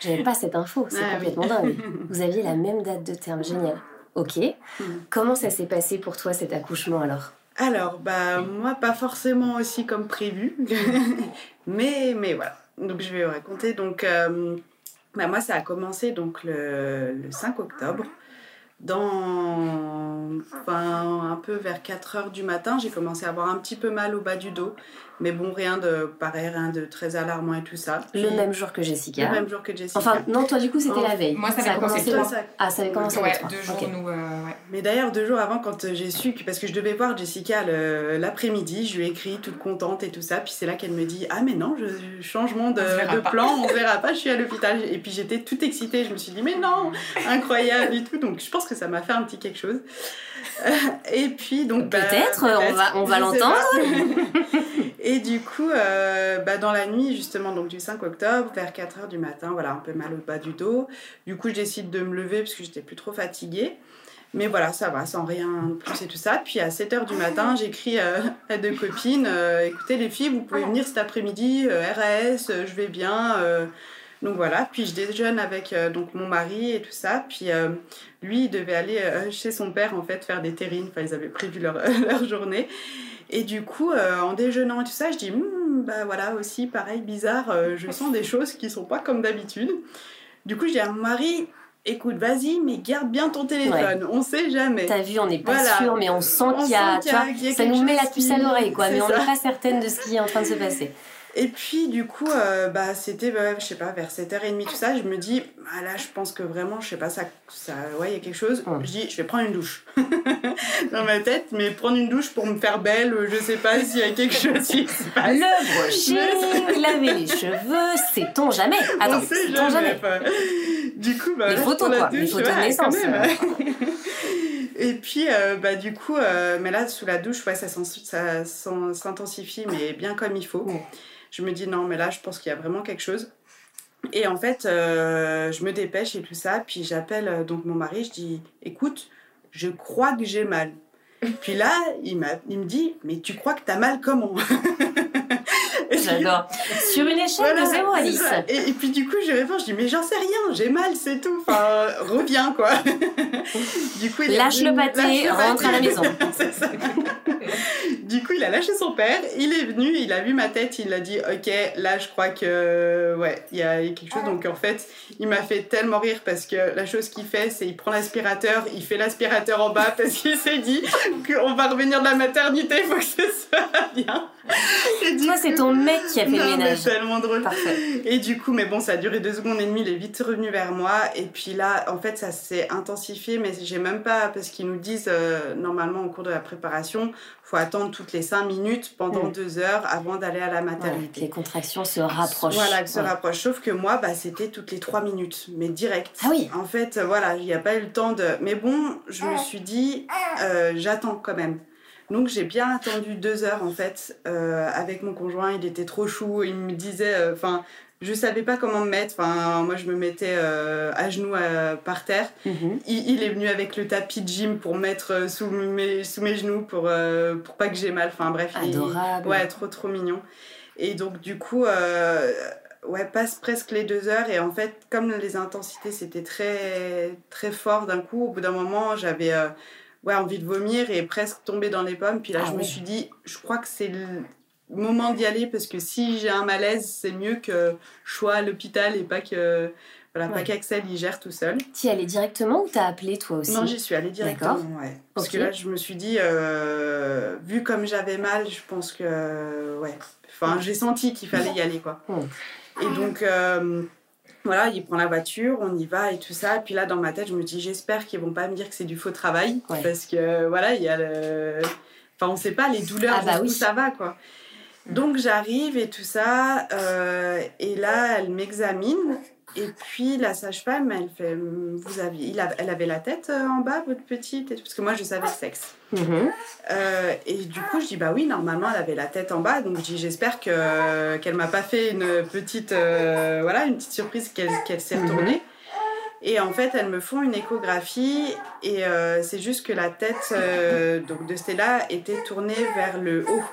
J'avais pas cette info, c'est ah complètement dingue. Vous aviez la même date de terme, génial. Ok. Mm. Comment ça s'est passé pour toi cet accouchement alors? Alors, bah moi pas forcément aussi comme prévu, mais mais voilà. Donc je vais vous raconter. Donc euh, bah, moi ça a commencé donc le, le 5 octobre. Dans, un peu vers 4 heures du matin, j'ai commencé à avoir un petit peu mal au bas du dos. Mais bon, rien de pareil, rien de très alarmant et tout ça. le même jour que Jessica. Le même jour que Jessica. Enfin, non, toi du coup c'était la veille. Moi ça, avait commencé. Ça... Ah, ça avait commencé ouais, deux jours nous. Euh, ouais. Mais d'ailleurs deux jours avant, quand j'ai su que parce que je devais voir Jessica l'après-midi, je lui ai écrit toute contente et tout ça. Puis c'est là qu'elle me dit ah mais non, je, changement de, de plan, on verra pas, je suis à l'hôpital. Et puis j'étais toute excitée, je me suis dit mais non, incroyable et tout. Donc je pense que ça m'a fait un petit quelque chose. et puis donc bah, peut-être, on va on va l'entendre. et du coup. Euh, bah, dans la nuit, justement, donc du 5 octobre, vers 4 h du matin, voilà, un peu mal au bas du dos. Du coup, je décide de me lever parce que j'étais plus trop fatiguée. Mais voilà, ça va, sans rien de plus et tout ça. Puis à 7 h du matin, j'écris euh, à deux copines euh, écoutez, les filles, vous pouvez venir cet après-midi, RAS, je vais bien. donc voilà, puis je déjeune avec donc mon mari et tout ça. Puis lui, il devait aller chez son père en fait faire des terrines. Enfin, ils avaient prévu leur, leur journée. Et du coup, en déjeunant et tout ça, je dis hmm, bah voilà, aussi, pareil, bizarre, euh, je sens des choses qui sont pas comme d'habitude. Du coup, je dis à mon mari, écoute, vas-y, mais garde bien ton téléphone, on sait jamais. T'as vu, on n'est pas sûr, mais on sent qu'il y a, ça nous met la puce à l'oreille, quoi, mais on n'est pas certaine de ce qui est en train de se passer. Et puis, du coup, euh, bah, c'était, bah, je sais pas, vers 7h30, tout ça, je me dis, ah là, je pense que vraiment, je sais pas, ça, ça ouais, il y a quelque chose. Je dis, je vais prendre une douche. Dans ma tête, mais prendre une douche pour me faire belle, je sais pas s'il y a quelque chose qui se passe. Le brushing, laver les cheveux, c'est ton jamais. Attends, c'est ton jamais. Du coup, bah, les photos, quoi. les photos de naissance. Et puis, euh, bah, du coup, euh, mais là, sous la douche, ouais, ça, s'intensifie, mais bien comme il faut je me dis non, mais là, je pense qu'il y a vraiment quelque chose. Et en fait, euh, je me dépêche et tout ça. Puis j'appelle donc mon mari, je dis écoute, je crois que j'ai mal. Puis là, il, il me dit mais tu crois que t'as mal comment? J'adore. Sur une échelle de 0 à 10. Et, puis du coup, je réponds, je dis, mais j'en sais rien, j'ai mal, c'est tout. Enfin, reviens, quoi. du coup, il lâche le pâté, rentre à la maison. c'est ça. du coup, il a lâché son père, il est venu, il a vu ma tête, il a dit, ok, là, je crois que, ouais, il y a quelque chose. Donc en fait, il m'a fait tellement rire parce que la chose qu'il fait, c'est il prend l'aspirateur, il fait l'aspirateur en bas parce qu'il s'est dit qu'on va revenir de la maternité, il faut que ce soit bien. Et Toi, c'est ton mec qui a fait le ménage. C'est tellement drôle. Et du coup, mais bon, ça a duré deux secondes et demie, il est vite revenu vers moi. Et puis là, en fait, ça s'est intensifié, mais j'ai même pas, parce qu'ils nous disent, euh, normalement, au cours de la préparation, faut attendre toutes les cinq minutes pendant mm. deux heures avant d'aller à la maternité. les contractions se rapprochent. Voilà, se rapprochent. Sauf que moi, bah, c'était toutes les trois minutes, mais direct. Ah oui. En fait, voilà, il n'y a pas eu le temps de. Mais bon, je me suis dit, euh, j'attends quand même. Donc j'ai bien attendu deux heures en fait euh, avec mon conjoint. Il était trop chou. Il me disait, euh, enfin, je savais pas comment me mettre. Enfin, moi je me mettais euh, à genoux par terre. Mhm. il, est venu avec le tapis de gym pour mettre sous mes sous mes genoux pour pour pas que j'ai mal. Enfin bref. Adorable. ouais, trop trop mignon. Et donc du coup. Ouais, passe presque les deux heures et en fait, comme les intensités c'était très très fort d'un coup, au bout d'un moment, j'avais ouais, envie de vomir et presque tomber dans les pommes. Puis là, ah je me suis dit, je crois que c'est le moment d'y aller parce que si j'ai un malaise, c'est mieux que je sois à l'hôpital et pas que. Voilà, pas qu'Axel y gère tout seul. Tu y allais directement ou t'as appelé toi aussi? Non, j'y suis allée directement. Ouais. Parce que là, je me suis dit, euh, vu comme j'avais mal, je pense que. Ouais. Enfin, j'ai senti qu'il fallait y aller, quoi. Et donc. Euh, voilà, il prend la voiture, on y va et tout ça. Et puis là, dans ma tête, je me dis, j'espère qu'ils vont pas me dire que c'est du faux travail. Parce que voilà, il y a le. Enfin, on sait pas les douleurs, ah bah où ça va, quoi. Donc j'arrive et tout ça. Euh, et là, elle m'examine. Et puis la sage-femme, elle fait, vous avez, il elle avait la tête euh, en bas, votre petite, parce que moi je savais le sexe. Mhm. Euh, et du coup, je dis bah oui, normalement elle avait la tête en bas, donc je dis j'espère que qu'elle m'a pas fait une petite, euh, voilà, une petite surprise qu'elle qu'elle s'est mhm. retournée. Et en fait, elles me font une échographie et c'est juste que la tête donc de Stella était tournée vers le haut.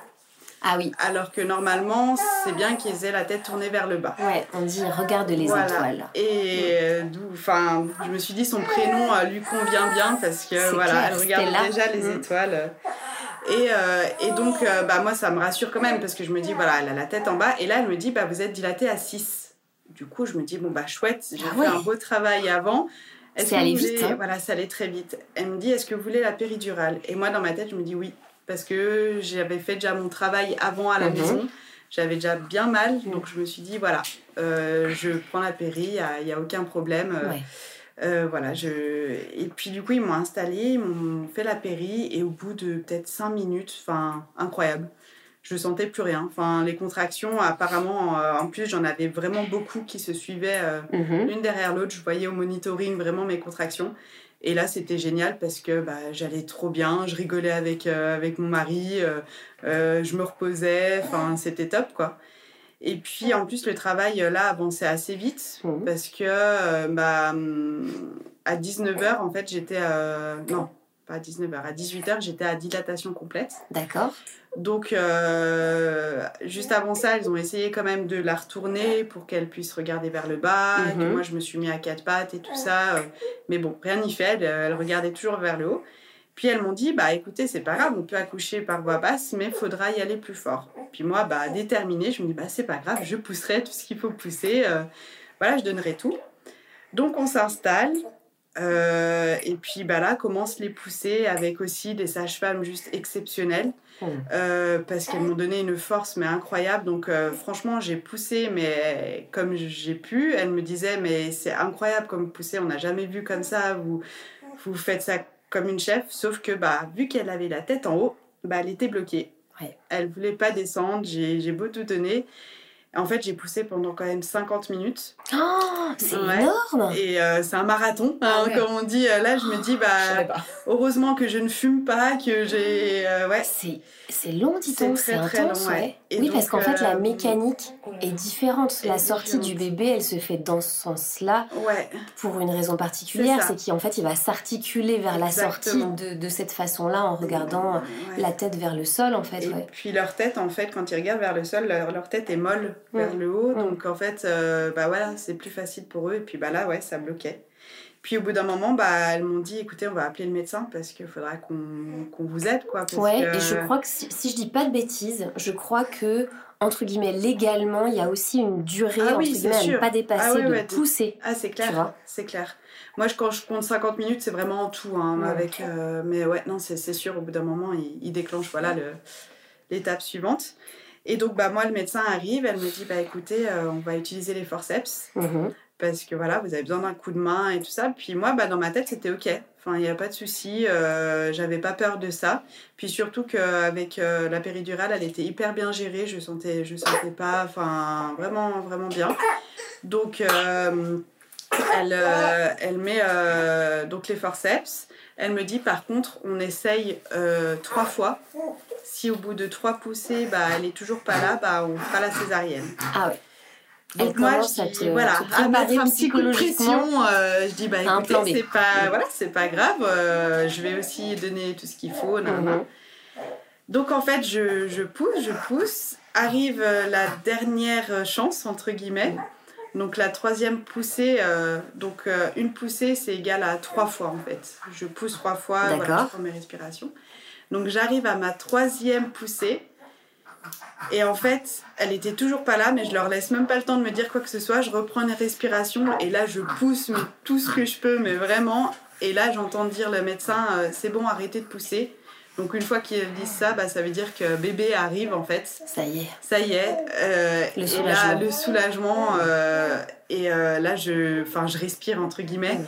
Ah oui. Alors que normalement, c'est bien qu'ils aient la tête tournée vers le bas. Ouais, on dit regarde les étoiles. Et d'où, enfin, je me suis dit son prénom euh, lui convient bien parce que voilà, elle regarde déjà les mm. étoiles. Et, euh, et donc, euh, bah, moi, ça me rassure quand même parce que je me dis, voilà, elle a la tête en bas. Et là, elle me dit, bah, vous êtes dilatée à 6. Du coup, je me dis, bon, bah, chouette, j'ai ah fait un beau travail avant. C'est allé vite. Hein. Voilà, ça allait très vite. Elle me dit Est-ce que vous voulez la péridurale? Et moi, dans ma tête, je me dis oui. Parce que j'avais fait déjà mon travail avant à la mhm. maison. J'avais déjà bien mal. Donc, je me suis dit Voilà, euh, je prends la péri, il n'y a, aucun problème. Euh, euh, voilà, je... Et puis du coup, ils m'ont installé, ils m'ont fait la péri, et au bout de peut-être 5 minutes, enfin, incroyable je sentais plus rien. Enfin, les contractions, apparemment, euh, en plus, j'en avais vraiment beaucoup qui se suivaient euh, mhm. l'une derrière l'autre. Je voyais au monitoring vraiment mes contractions. Et là, c'était génial parce que bah, j'allais trop bien. Je rigolais avec, euh, avec mon mari, je me reposais. Enfin, c'était top, quoi. Et puis, en plus, le travail, là, avançait assez vite mhm. parce que, bah, hum, à 19h, en fait, j'étais. non, pas à 19h, à 18h, j'étais à dilatation complète. D'accord. Donc, euh, juste avant ça, ils ont essayé quand même de la retourner pour qu'elle puisse regarder vers le bas. Mhm. moi, je me suis mis à quatre pattes et tout ça. Euh, mais bon, rien n'y fait. Elle, regardait toujours vers le haut. Puis elles m'ont dit, bah écoutez, c'est pas grave, on peut accoucher par voie basse, mais il faudra y aller plus fort. Puis moi, bah déterminée, je me dis, bah c'est pas grave, je pousserai tout ce qu'il faut pousser. Euh, voilà, je donnerai tout. Donc on s'installe. Euh, et puis bah là, commencent les poussées avec aussi des sages-femmes juste exceptionnelles mmh. euh, parce qu'elles m'ont donné une force mais incroyable. Donc euh, franchement, j'ai poussé mais comme j'ai pu. Elle me disait mais c'est incroyable comme pousser, on n'a jamais vu comme ça. Vous vous faites ça comme une chef, sauf que bah vu qu'elle avait la tête en haut, bah elle était bloquée. Ouais. Elle voulait pas descendre. J'ai beau tout donner. En fait, j'ai poussé pendant quand même 50 minutes. Oh, c'est énorme Et euh, c'est un marathon, hein, ah comme on dit. Euh, là, je me dis, bah, heureusement que je ne fume pas, que j'ai... Euh, ouais. C'est long, dit-on, c'est intense. Ouais. Oui, parce qu'en fait, la mécanique est différente. la sortie du bébé, elle se fait dans ce sens-là ouais. pour une raison particulière. C'est qu'en fait, il va s'articuler vers la sortie de, de cette façon-là en regardant la tête vers le sol, en fait. Et puis leur tête, en fait, quand ils regardent vers le sol, leur, leur tête est molle vers le haut. Donc en fait, euh, bah voilà, c'est plus facile pour eux. Et puis bah là, ouais, ça bloquait. Puis au bout d'un moment, bah, elles m'ont dit écoutez, on va appeler le médecin parce qu'il faudra qu'on vous aide. Quoi, ouais, et je crois que si, si, je dis pas de bêtises, je crois que, entre guillemets, légalement, il y a aussi une durée, ah, oui, entre ne pas dépasser, ah, de pousser. Ah, c'est clair. C'est clair. Moi, je, quand je compte 50 minutes, c'est vraiment en tout. Hein, avec, euh, mais ouais, non, c'est sûr, au bout d'un moment, il, il déclenche voilà, l'étape suivante. Et donc, bah, moi, le médecin arrive, elle me dit, bah, écoutez, euh, on va utiliser les forceps. Mhm. Parce que voilà, vous avez besoin d'un coup de main et tout ça. Puis moi, bah, dans ma tête, c'était OK. Enfin, il n'y a pas de souci. Euh, J'avais pas peur de ça. Puis surtout qu'avec euh, la péridurale, elle était hyper bien gérée. Je sentais, je sentais pas, enfin, vraiment, vraiment bien. Donc, euh, elle, euh, elle met donc les forceps. Elle me dit, par contre, on essaye trois fois si au bout de trois poussées, bah, elle est toujours pas là, bah, on fera la césarienne. Ah ouais. Donc moi, je dis, voilà, à mettre un petit coup de pression, euh, je dis, bah écoutez, c'est pas, voilà, c'est pas grave, euh, je vais aussi donner tout ce qu'il faut. Mhm. Donc en fait, je, je, pousse, je pousse, arrive euh, la dernière chance, entre guillemets. Donc la troisième poussée, donc une poussée, c'est égal à trois fois en fait. Je pousse trois fois, voilà, je mes respirations. Donc j'arrive à ma troisième poussée. Et en fait, elle était toujours pas là, mais je leur laisse même pas le temps de me dire quoi que ce soit. Je reprends une respiration et là, je pousse tout ce que je peux, mais vraiment. Et là, j'entends dire le médecin euh, c'est bon, arrêtez de pousser. Donc une fois qu'ils disent ça, bah, ça veut dire que bébé arrive en fait. Ça y est. Ça y est. Euh, le soulagement. Et là, le soulagement. Euh, et là, je, je respire entre guillemets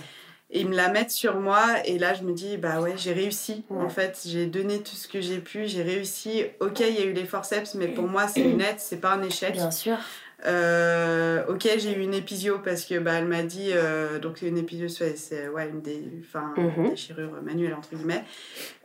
et ils me la mettent sur moi. Et là je me dis bah ouais j'ai réussi. En fait j'ai donné tout ce que j'ai pu j'ai réussi. Ok il y a eu les forceps mais pour moi c'est une aide c'est pas un échec. Bien sûr. Euh, ok j'ai eu une épisio parce que bah elle m'a dit euh, donc une épisio c'est ouais une des enfin mhm. déchirures manuelles entre guillemets.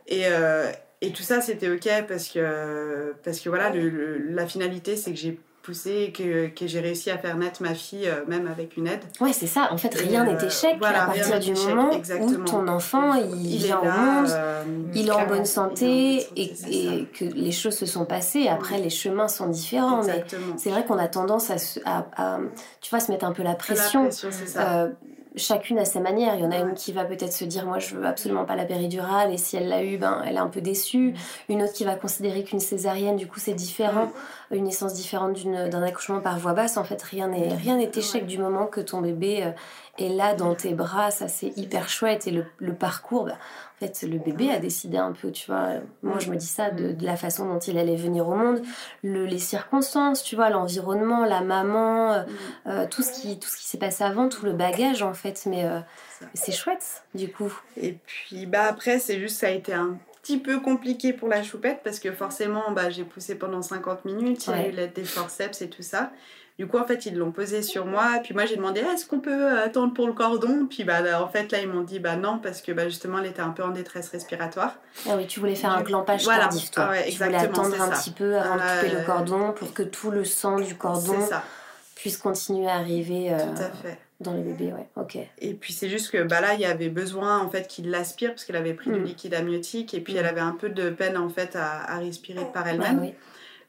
Et euh, et tout ça c'était ok parce que parce que voilà le, la finalité c'est que j'ai poussé et que, que j'ai réussi à faire naître ma fille, euh, même avec une aide. Ouais, c'est ça. En fait, rien n'est euh, échec à partir du moment où ton enfant il, vient au monde, euh, il est en bonne santé et, et, que les choses se sont passées. Après, les chemins sont différents. Mais c'est vrai qu'on a tendance à, à, tu vois, se mettre un peu la pression. La pression ça chacune à sa manière. Il y en a une qui va peut-être se dire moi je veux absolument pas la péridurale et si elle l'a eu, ben elle est un peu déçue. Une autre qui va considérer qu'une césarienne du coup c'est différent, une naissance différente d'un accouchement par voie basse. En fait rien n'est rien n'est échec du moment que ton bébé euh, est là dans tes bras, ça c'est hyper chouette et le, le parcours. Ben, le bébé a décidé un peu, tu vois. Moi, je me dis ça de, la façon dont il allait venir au monde, le, les circonstances, tu vois, l'environnement, la maman, euh, euh, tout ce qui, tout ce qui s'est passé avant, tout le bagage en fait. Mais euh, c'est chouette, du coup. Et puis, bah après, c'est juste ça a été un petit peu compliqué pour la choupette parce que forcément, bah, j'ai poussé pendant 50 minutes, il y a eu des forceps et tout ça. Du coup, en fait, ils l'ont posé sur moi. Puis moi, j'ai demandé est-ce qu'on peut attendre pour le cordon? Puis bah, en fait, là, ils m'ont dit bah non, parce que bah, justement, elle était un peu en détresse respiratoire. Ah oui, tu voulais faire un clampage voilà. tardif, toi. Ah tu voulais attendre un petit peu avant de couper le cordon pour que tout le sang du cordon puisse continuer à arriver. Euh, tout à fait. Dans le bébé, ouais, ok. Et puis c'est juste que bah là, il y avait besoin en fait qu'il l'aspire parce qu'elle avait pris du mm. liquide amniotique et puis elle mm. avait un peu de peine en fait à, respirer par elle-même. oui.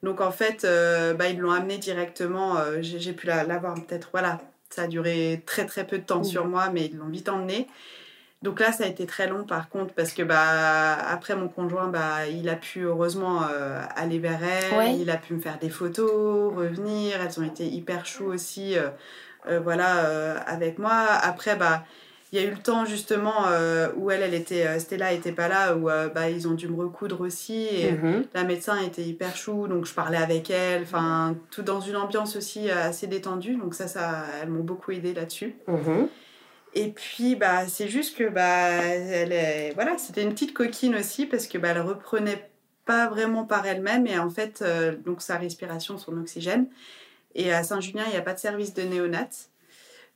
Donc en fait, euh, bah, ils l'ont amené directement. Euh, j'ai pu l'avoir peut-être, voilà, ça a duré très très peu de temps sur moi, mais ils l'ont vite emmené. Donc là, ça a été très long par contre, parce que bah, après mon conjoint, bah, il a pu heureusement euh, aller vers elle, il a pu me faire des photos, revenir, elles ont été hyper chou aussi, voilà, avec moi. Après, bah, il y a eu le temps justement euh, où elle, elle était, euh, Stella était pas là, où euh, bah, ils ont dû me recoudre aussi. Et mhm. la médecin était hyper chou, donc je parlais avec elle. Enfin, tout dans une ambiance aussi assez détendue. Donc ça, ça elles m'ont beaucoup aidé là-dessus. Mhm. Et puis, bah, c'est juste que bah, elle est, voilà, c'était une petite coquine aussi parce que bah, elle reprenait pas vraiment par elle-même et en fait, donc sa respiration, son oxygène. Et à Saint-Julien, il n'y a pas de service de néonat.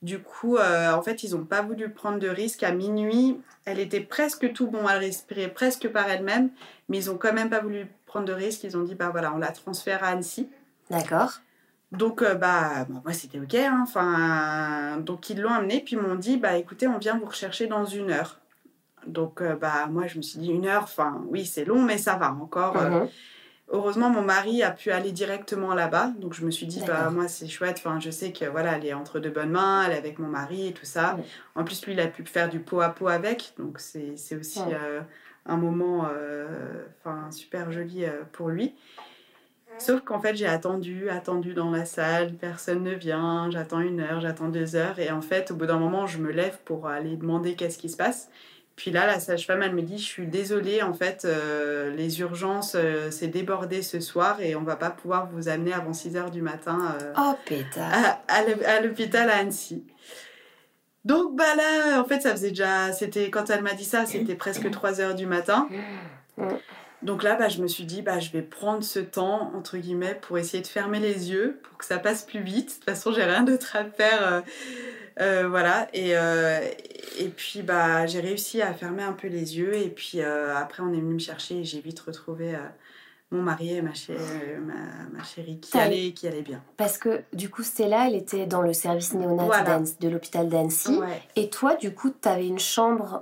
Du coup, euh, en fait, ils n'ont pas voulu prendre de risque. À minuit, elle était presque tout bon, elle respirait presque par elle-même, mais ils n'ont quand même pas voulu prendre de risque. Ils ont dit, bah voilà, on la transfère à Annecy. D'accord. Donc, euh, bah, moi, c'était OK. Hein. Enfin, donc, ils l'ont amené, puis ils m'ont dit, bah écoutez, on vient vous rechercher dans une heure. Donc, euh, bah, moi, je me suis dit, une heure, enfin, oui, c'est long, mais ça va encore. Mhm. Heureusement, mon mari a pu aller directement là-bas. Donc, je me suis dit, bah, moi, c'est chouette. Enfin, je sais que voilà, elle est entre de bonnes mains, elle est avec mon mari et tout ça. En plus, lui, il a pu faire du pot à pot avec. Donc, c'est aussi euh, un moment euh, enfin super joli euh, pour lui. Sauf qu'en fait, j'ai attendu, attendu dans la salle, personne ne vient, j'attends une heure, j'attends deux heures, et en fait, au bout d'un moment, je me lève pour aller demander qu'est-ce qui se passe. Puis là, la sage-femme, elle me dit, je suis désolée, en fait, euh, les urgences, euh, c'est débordé ce soir et on va pas pouvoir vous amener avant 6 heures du matin euh, oh, à, à l'hôpital à Annecy. Donc bah là, en fait, ça faisait déjà, c'était quand elle m'a dit ça, c'était presque 3 heures du matin. Donc là, bah, je me suis dit, bah, je vais prendre ce temps, entre guillemets, pour essayer de fermer les yeux, pour que ça passe plus vite. De toute façon, j'ai rien d'autre à faire. Euh, voilà, et, euh, et puis bah, j'ai réussi à fermer un peu les yeux, et puis euh, après on est venu me chercher et j'ai vite retrouvé mon mari et ma, chérie, ma, chérie qui allait, qui allait bien. Parce que du coup, Stella, elle était dans le service néonat de l'hôpital d'Annecy. Et toi, du coup, tu avais une chambre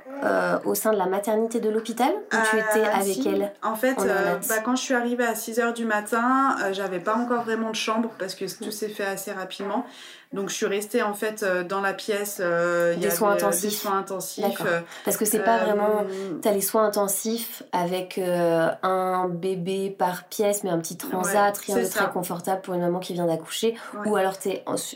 au sein de la maternité de l'hôpital où tu étais avec elle En fait, bah, quand je suis arrivée à 6 h du matin, j'avais pas encore vraiment de chambre parce que tout s'est fait assez rapidement. Donc je suis restée en fait euh, dans la pièce. Euh, des, soins intensifs. des soins intensifs. Euh, Parce que c'est pas vraiment. Tu as les soins intensifs avec un bébé par pièce, mais un petit transat, rien de très confortable pour une maman qui vient d'accoucher. Ou alors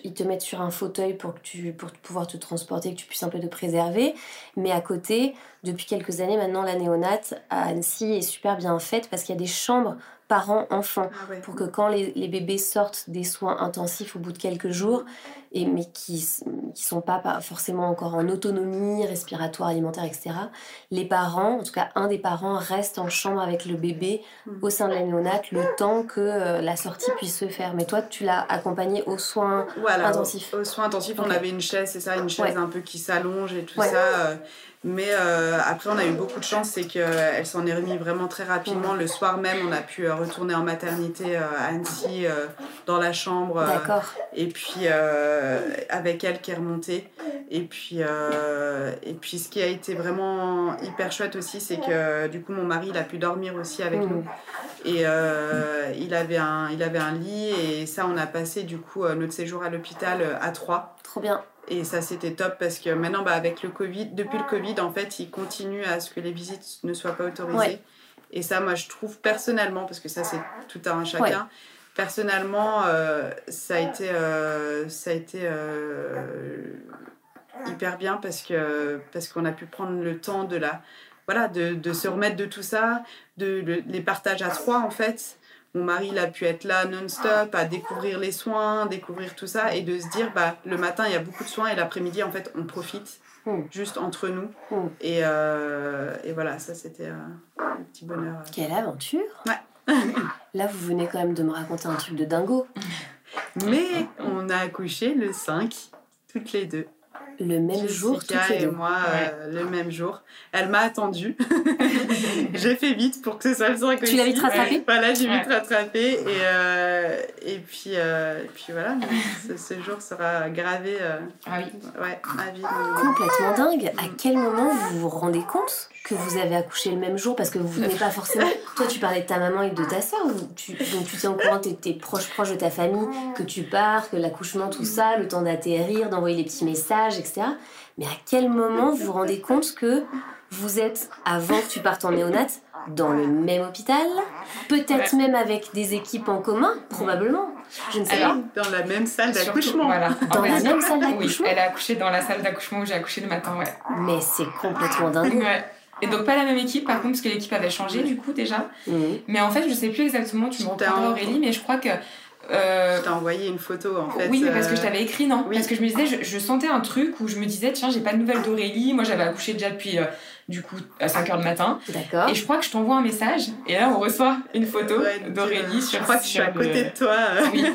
ils te mettent sur un fauteuil pour, que tu, pour pouvoir te transporter, que tu puisses un peu te préserver. Mais à côté, depuis quelques années maintenant, la néonate à Annecy est super bien faite parce qu'il y a des chambres parents-enfants, ah pour que quand les, les, bébés sortent des soins intensifs au bout de quelques jours, et, mais qui ne sont pas, pas, forcément encore en autonomie respiratoire, alimentaire, etc., les parents, en tout cas un des parents, reste en chambre avec le bébé hmm. au sein de la néonate le temps que euh, la sortie puisse se faire. Mais toi, tu l'as accompagné aux soins intensifs. Aux, soins intensifs, on avait une chaise, c'est ça, une chaise un peu qui s'allonge et tout ça. Euh, mais euh, après, on a eu beaucoup de chance, c'est qu'elle s'en est remise vraiment très rapidement. Le soir même, on a pu euh, retourner en maternité euh, à Annecy, dans la chambre. D'accord. Et puis, avec elle qui est remontée. Et puis, et puis, ce qui a été vraiment hyper chouette aussi, c'est que du coup, mon mari, il a pu dormir aussi avec nous. Et il, avait un, il avait un lit. Et ça, on a passé du coup notre séjour à l'hôpital à trois. Trop bien. et ça, c'était top parce que maintenant, bah, avec le Covid, depuis le Covid, en fait, ils continuent à ce que les visites ne soient pas autorisées. Et ça, moi, je trouve personnellement, parce que ça, c'est tout à un chacun, personnellement, euh, ça a été, euh, ça a été euh, hyper bien parce que parce qu'on a pu prendre le temps de la voilà de, de se remettre de tout ça, de les partages à trois en fait mon mari il a pu être là non-stop à découvrir les soins, découvrir tout ça et de se dire bah le matin il y a beaucoup de soins et l'après-midi en fait on profite hmm. juste entre nous hmm. et, euh, et, voilà ça c'était euh, un petit bonheur. Quelle aventure Ouais. là vous venez quand même de me raconter un truc de dingo. Mais on a accouché le 5 toutes les deux le même jour toutes les et moi euh, le même jour. Elle m'a attendu. j'ai fait vite pour que ce soit le 5 Tu l'as vite rattrapé? Voilà, j'ai vite rattrapé. Et, euh, et, puis, euh, puis voilà, ce, jour sera gravé ah oui. ouais, à vie. Complètement dingue. À quel moment vous vous rendez compte? Que vous avez accouché le même jour Parce que vous venez pas forcément. Toi, tu parlais de ta maman et de ta soeur. Tu, donc tu t'es au courant, tu es proche, proche de ta famille, que tu pars, que l'accouchement, tout ça, le temps d'atterrir, d'envoyer les petits messages, etc. Mais à quel moment vous vous rendez compte que vous êtes, avant que tu partes en néonat, dans le même hôpital, peut-être même avec des équipes en commun, probablement. Je ne sais pas. Dans la même salle d'accouchement. Voilà. Dans la même salle d'accouchement. elle a accouché dans la salle d'accouchement où j'ai accouché le matin, ouais. Mais c'est complètement dingue. Ouais. Et donc pas la même équipe par contre parce que l'équipe avait changé du coup déjà. Mhm. Mais en fait je sais plus exactement, tu me reprendras Aurélie, mais je crois que euh... Je t'ai envoyé une photo en fait. Oui, mais parce que je euh, t'avais écrit, non? Parce que je me disais, je, sentais un truc où je me disais, tiens, j'ai pas de nouvelles d'Aurélie. Moi, j'avais accouché déjà depuis, euh, du coup, à 5h du matin. D'accord. Et je crois que je t'envoie un message. Et là, on reçoit une photo d'Aurélie sur. Je crois que je suis à côté de toi. Oui.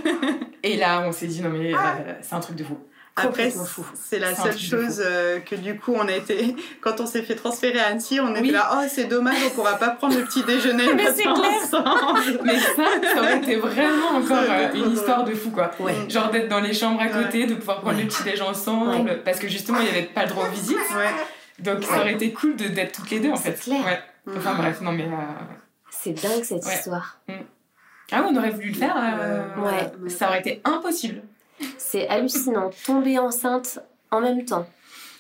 Et là, on s'est dit, non, mais euh, c'est un truc de fou. Après, c'est la seule chose euh, que du coup, on a été. Quand on s'est fait transférer à Annecy, on était là, oh, c'est dommage, on pourra pas prendre le petit déjeuner Mais c'est clair Mais ça, ça aurait été vraiment encore euh, une histoire de fou, quoi. Genre d'être dans les chambres à côté, de pouvoir prendre le petit déjeuner ensemble, parce que justement, il n'y avait pas le droit aux visites. Donc, ça aurait été cool d'être toutes les deux, en fait. Clair. Enfin, bref, non, mais. Euh, c'est dingue cette histoire. Mm. Ah oui, on aurait voulu le faire. ouais. Ça aurait été impossible. C'est hallucinant. Tomber enceinte en même temps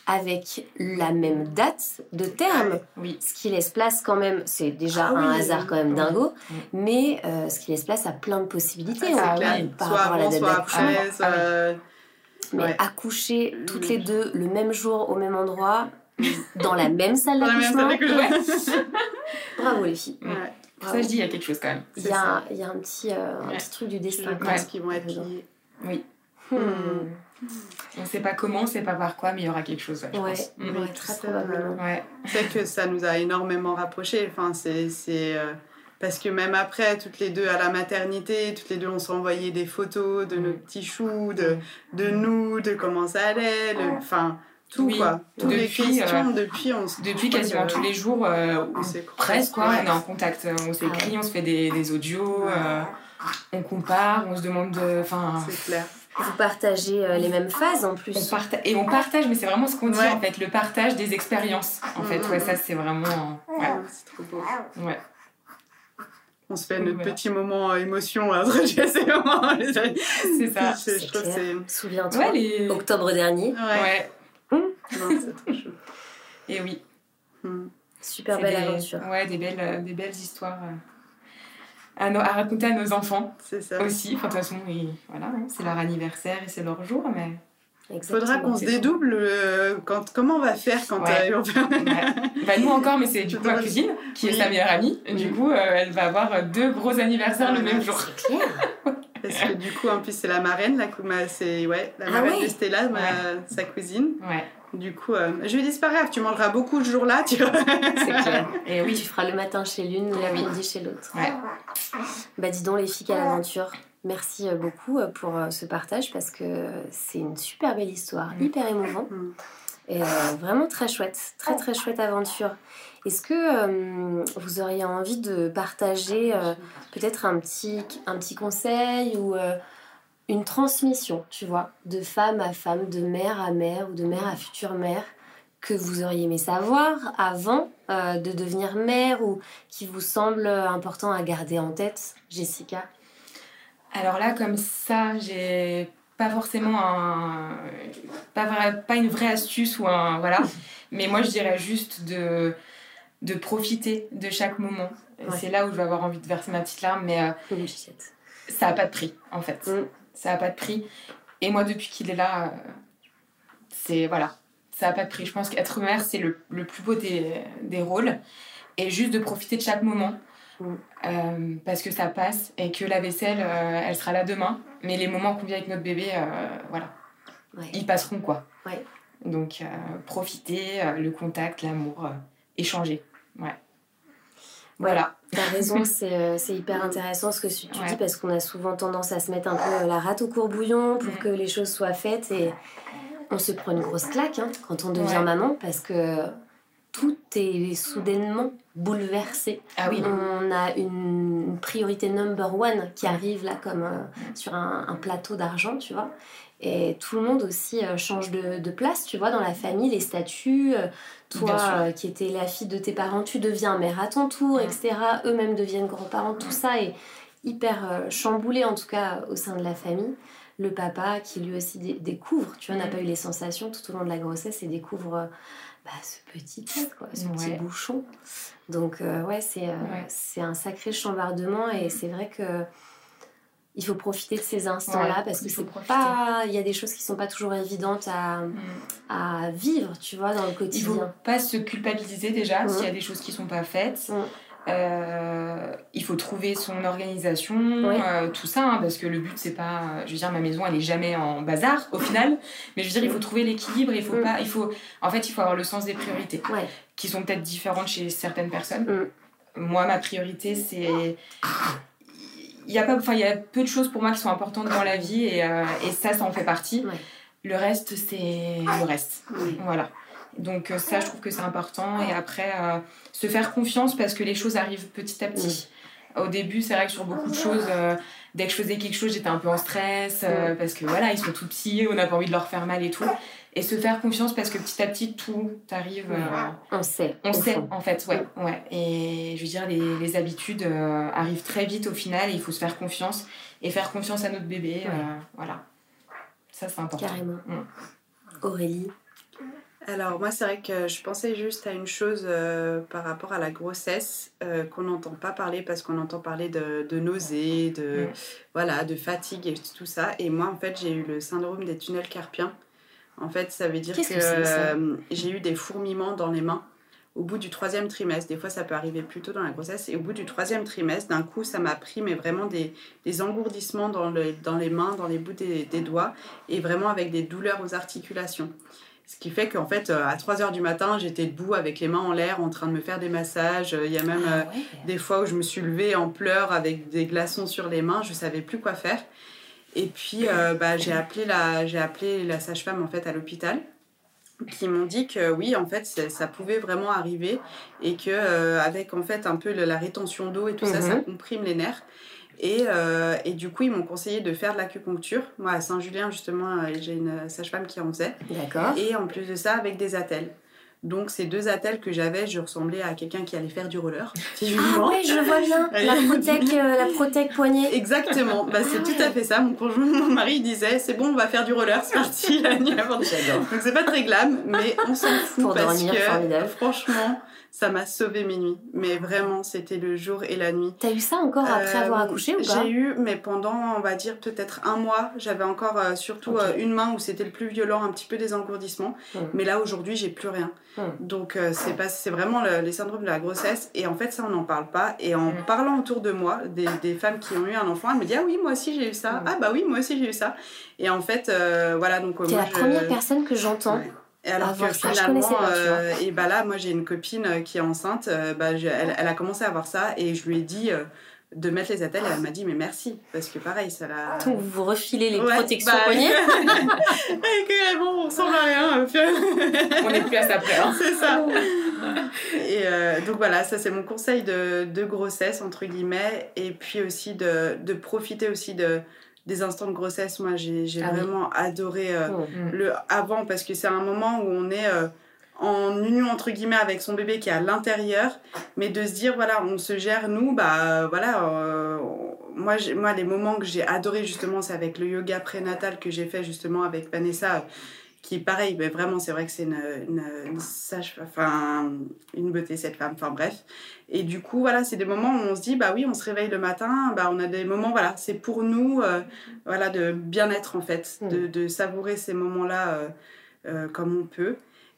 avec la même date de terme, oui. ce qui laisse place quand même, c'est déjà ah un hasard quand même dingo, mais euh, ce qui laisse place à plein de possibilités ah, par rapport à la date d'accouchement. Ah mais accoucher toutes les deux le même jour au même endroit, dans la même salle d'accouchement. Bravo les filles. Ça je dis, il y a quelque chose quand même. Il y, a, y a un petit, euh, un petit truc du destin. Je pense qu'ils vont être liés. Oui. Hmm. On ne sait pas comment, on ne sait pas par quoi, mais il y aura quelque chose, je pense. Hmm. très probablement. Ouais. C'est que ça nous a énormément rapprochés. Enfin, c'est, euh, parce que même après, toutes les deux à la maternité, toutes les deux, on s'est envoyé des photos de nos hmm. petits choux, de, de nous, de comment ça allait. Enfin, tout quoi. Toutes depuis, les questions, euh, depuis, on Depuis quasiment tous les jours, euh, presque, quoi, on est en contact. On s'écrit, ah on se fait des, des audios, on compare, on se demande de. C'est clair. Vous partagez euh, les mêmes phases en plus. et on partage, mais c'est vraiment ce qu'on dit en fait, le partage des expériences. En fait, ouais, ça c'est vraiment. Ouais. C'est trop beau. Ouais. On se fait notre petit moment euh, émotion à c'est vraiment. c'est ça. Souviens-toi, octobre dernier. Ouais. Non, c'est trop chaud. Et oui. Hum. Super belle aventure. Ouais, des belles, euh, des belles histoires à, raconter à nos enfants c'est ça. aussi. Enfin, de toute façon, voilà, hein, c'est leur anniversaire et c'est leur jour, mais. Il faudra qu'on se dédouble. Euh, quand, comment on va faire quand ouais. euh, bah, Nous encore, mais c'est du coup ma cousine qui est sa meilleure amie. Du coup, euh, elle va avoir deux gros anniversaires le même jour. Parce que du coup, en plus, c'est la marraine, la, c'est, ouais, la ah marraine de Stella, sa cousine. Du coup, euh, je lui dis, c'est pas grave, tu mangeras beaucoup ce jour-là. Tu... c'est clair. Et oui, tu feras le matin chez l'une, l'après-midi chez l'autre. Ouais. Bah dis donc les filles à l'aventure. Merci euh, beaucoup euh, pour ce partage parce que c'est une super belle histoire, mm. hyper émouvante. Mm. Et vraiment très chouette, très très chouette aventure. Est-ce que vous auriez envie de partager peut-être un petit, un petit conseil ou une transmission, tu vois, de femme à femme, de mère à mère ou de mère à future mère, que vous auriez aimé savoir avant euh, de devenir mère ou qui vous semble important à garder en tête, Jessica? Alors là, comme ça, j'ai pas forcément un, pas, pas une vraie astuce ou un voilà, mais moi je dirais juste de de profiter de chaque moment. C'est là où je vais avoir envie de verser ma petite larme, mais euh, ça a pas de prix en fait. Mm. Ça a pas de prix. Et moi depuis qu'il est là, euh, c'est voilà, ça a pas de prix. Je pense qu'être mère c'est le, le, plus beau des, des, rôles et juste de profiter de chaque moment. Mm. Euh, parce que ça passe et que la vaisselle, elle sera là demain. Mais les moments qu'on vit avec notre bébé, voilà, ils passeront quoi. Donc profiter, le contact, l'amour, échanger. Ouais. Voilà. T'as raison, euh, c'est hyper intéressant ce que tu dis parce qu'on a souvent tendance à se mettre un peu la rate au courbouillon pour que les choses soient faites et on se prend une grosse claque hein, quand on devient maman parce que tout est soudainement bouleversé. Ah oui. On a une priorité number one qui arrive là comme euh, sur un, un plateau d'argent, tu vois. Et tout le monde aussi euh, change de, place, tu vois, dans la famille, les statuts. Euh, toi, euh, qui étais la fille de tes parents, tu deviens mère à ton tour, etc. Eux-mêmes deviennent grands-parents. Tout ça est hyper chamboulé, en tout cas, au sein de la famille. Le papa, qui lui aussi découvre, tu vois, n'a pas eu les sensations tout au long de la grossesse et découvre bah, ce petit tête, quoi, ce petit bouchon. Donc, ouais, c'est c'est un sacré chambardement et c'est vrai que il faut profiter de ces instants-là parce que c'est pas. Il y a des choses qui sont pas toujours évidentes à, mm. à vivre, tu vois, dans le quotidien. Il faut pas se culpabiliser déjà mm. s'il y a des choses qui sont pas faites. Mm. Euh, il faut trouver son organisation, euh, tout ça, hein, parce que le but c'est pas, je veux dire, ma maison elle est jamais en bazar au final, mais je veux dire, il faut trouver l'équilibre, il faut pas, il faut, en fait, il faut avoir le sens des priorités, qui sont peut-être différentes chez certaines personnes. Moi, ma priorité c'est il y a pas enfin il y a peu de choses pour moi qui sont importantes dans la vie et, euh, et ça ça en fait partie. Le reste c'est le reste. Voilà. Donc euh, ça je trouve que c'est important et après euh, se faire confiance parce que les choses arrivent petit à petit. Au début c'est vrai que sur beaucoup de choses dès que je faisais quelque chose j'étais un peu en stress parce que voilà ils sont tout petits on n'a pas envie de leur faire mal et tout et se faire confiance parce que petit à petit tout arrive euh, on sait on sait en fait ouais ouais. Et je veux dire les, les habitudes euh, arrivent très vite au final et il faut se faire confiance et faire confiance à notre bébé euh, voilà. Ça c'est important. Carrément. Mm. Aurélie. Alors moi c'est vrai que je pensais juste à une chose par rapport à la grossesse qu'on n'entend pas parler parce qu'on entend parler de, de nausées, de, mm. voilà, de fatigue et tout ça. Et moi en fait j'ai eu le syndrome des tunnels carpiens. En fait, ça veut dire que, euh, j'ai eu des fourmillements dans les mains au bout du troisième trimestre. Des fois, ça peut arriver plus tôt dans la grossesse. Et au bout du troisième trimestre, d'un coup, ça m'a pris, mais vraiment des, des engourdissements dans, le, dans les mains, dans les bouts des, des, doigts, et vraiment avec des douleurs aux articulations. Ce qui fait qu'en fait, euh, à 3 heures du matin, j'étais debout avec les mains en l'air en train de me faire des massages. Il y a même ah euh, des fois où je me suis levée en pleurs avec des glaçons sur les mains. Je ne savais plus quoi faire. Et puis, euh, bah, j'ai appelé la, j'ai appelé la sage-femme en fait à l'hôpital qui m'ont dit que oui, en fait, ça pouvait vraiment arriver et que euh, avec en fait un peu la rétention d'eau et tout ça, ça mhm. comprime les nerfs. Et, euh, et, du coup, ils m'ont conseillé de faire de l'acupuncture. Moi, à Saint-Julien, justement, j'ai une sage-femme qui en faisait. D'accord. Et en plus de ça, avec des attelles. Donc ces deux attelles que j'avais, je ressemblais à quelqu'un qui allait faire du roller. Ah oui, je vois bien. La protec, euh, la protec poignée. Exactement. Bah, c'est tout à fait ça. Mon conjoint, mon mari disait, c'est bon, on va faire du roller, c'est parti la nuit avant. Donc c'est pas très glam, mais on s'en fout parce que franchement, ça m'a sauvé mes nuits. Mais vraiment, c'était le jour et la nuit. T'as eu ça encore après avoir euh, accouché ou pas? J'ai eu, mais pendant, on va dire, peut-être un mois, j'avais encore euh, surtout euh, une main où c'était le plus violent, un petit peu des engourdissements. Mais là, aujourd'hui, j'ai plus rien. Donc, c'est pas, c'est vraiment les syndromes de la grossesse. Et en fait, ça, on n'en parle pas. Et en parlant autour de moi, des, des, femmes qui ont eu un enfant, elles me disent Ah oui, moi aussi, j'ai eu ça. Ah bah oui, moi aussi, j'ai eu ça. Et en fait, voilà. donc T'es la première personne que j'entends. Et alors que finalement, euh, et bah là, moi j'ai une copine euh, qui est enceinte, euh, bah, elle, elle, a commencé à avoir ça et je lui ai dit de mettre les attelles et elle m'a dit mais merci parce que pareil ça l'a. Donc vous refilez les protections bah, poignets Et bon, on ressemble à rien. on n'est plus à sa place. Hein. C'est ça. et donc voilà, ça c'est mon conseil de, de, grossesse entre guillemets et puis aussi de, de profiter aussi de des instants de grossesse, moi j'ai ah vraiment adoré euh, oh. le avant parce que c'est un moment où on est euh, en union entre guillemets avec son bébé qui est à l'intérieur, mais de se dire voilà on se gère nous, bah voilà, euh, moi, moi, les moments que j'ai adoré justement, c'est avec le yoga prénatal que j'ai fait justement avec Vanessa qui est pareil, mais vraiment, c'est vrai que c'est une, une, sage, enfin, une beauté, cette femme, enfin bref. Et du coup, voilà, c'est des moments où on se dit, bah oui, on se réveille le matin, bah on a des moments, voilà, c'est pour nous, euh, voilà, de bien-être en fait, de, mm. de, savourer ces moments-là euh, euh, comme on peut.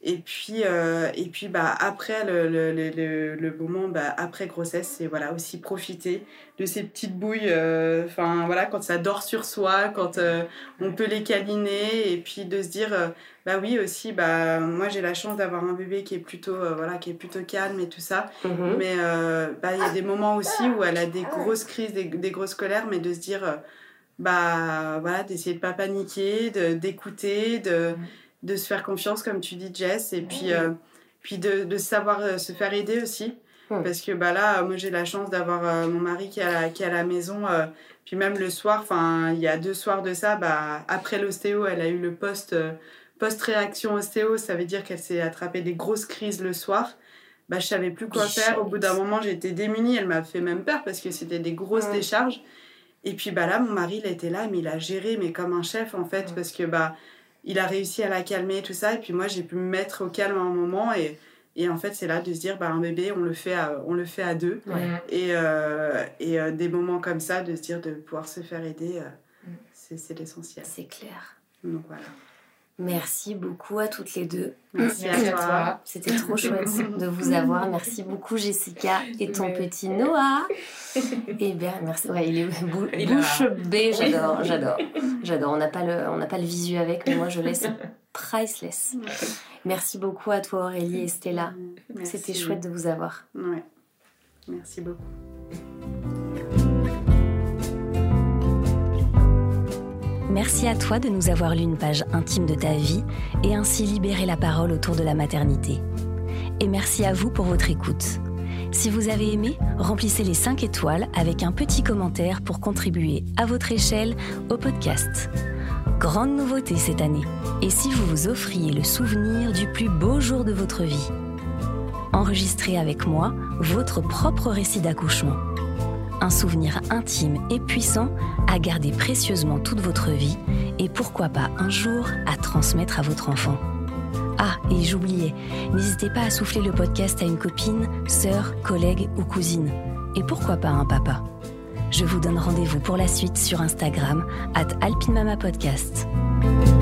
Et puis, euh, et puis bah, après le, le, le, le moment, bah, après grossesse, c'est voilà, aussi profiter de ces petites bouilles, euh, enfin voilà, quand ça dort sur soi, quand euh, on peut les câliner, et puis de se dire, bah oui aussi, bah, moi j'ai la chance d'avoir un bébé qui est plutôt, voilà, qui est plutôt calme et tout ça, mm-hmm. mais bah, il y a des moments aussi où elle a des grosses crises, des, des grosses colères, mais de se dire, bah voilà, d'essayer de pas paniquer, d'écouter, de... Mm de se faire confiance, comme tu dis, Jess, et puis, euh, puis de, de, savoir euh, se faire aider aussi. Parce que bah, là, moi, j'ai la chance d'avoir euh, mon mari qui est à la, qui est à la maison. puis même le soir, enfin, il y a deux soirs de ça, bah, après l'ostéo, elle a eu le post, post-réaction ostéo. Ça veut dire qu'elle s'est attrapée des grosses crises le soir. Bah, je savais plus quoi faire. Au bout d'un moment, j'étais démunie. Elle m'a fait même peur parce que c'était des grosses décharges. Et puis bah là, mon mari, il était là, mais il a géré, mais comme un chef en fait, parce que bah il a réussi à la calmer, tout ça. Et puis moi, j'ai pu me mettre au calme à un moment. Et, et en fait, c'est là de se dire, bah, un bébé, on le fait à, on le fait à deux. Et, euh, et euh, des moments comme ça, de se dire, de pouvoir se faire aider, euh, mm. c'est l'essentiel. C'est clair. Donc voilà. Merci beaucoup à toutes les deux. Merci, à toi. C'était trop chouette de vous avoir. Merci beaucoup Jessica et ton petit Noah. Et bien merci. Ouais, il est bouche bée. J'adore, j'adore, j'adore. On n'a pas le, on n'a pas le visu avec, mais moi je laisse priceless. Merci beaucoup à toi Aurélie et Stella. C'était chouette de vous avoir. Ouais. Merci beaucoup. Merci à toi de nous avoir lu une page intime de ta vie et ainsi libérer la parole autour de la maternité. Et merci à vous pour votre écoute. Si vous avez aimé, remplissez les 5 étoiles avec un petit commentaire pour contribuer à votre échelle au podcast. Grande nouveauté cette année. Et si vous vous offriez le souvenir du plus beau jour de votre vie? Enregistrez avec moi votre propre récit d'accouchement un souvenir intime et puissant à garder précieusement toute votre vie et pourquoi pas un jour à transmettre à votre enfant. Ah, et j'oubliais, n'hésitez pas à souffler le podcast à une copine, sœur, collègue ou cousine. Et pourquoi pas un papa Je vous donne rendez-vous pour la suite sur Instagram, at alpinemamapodcast. Podcast.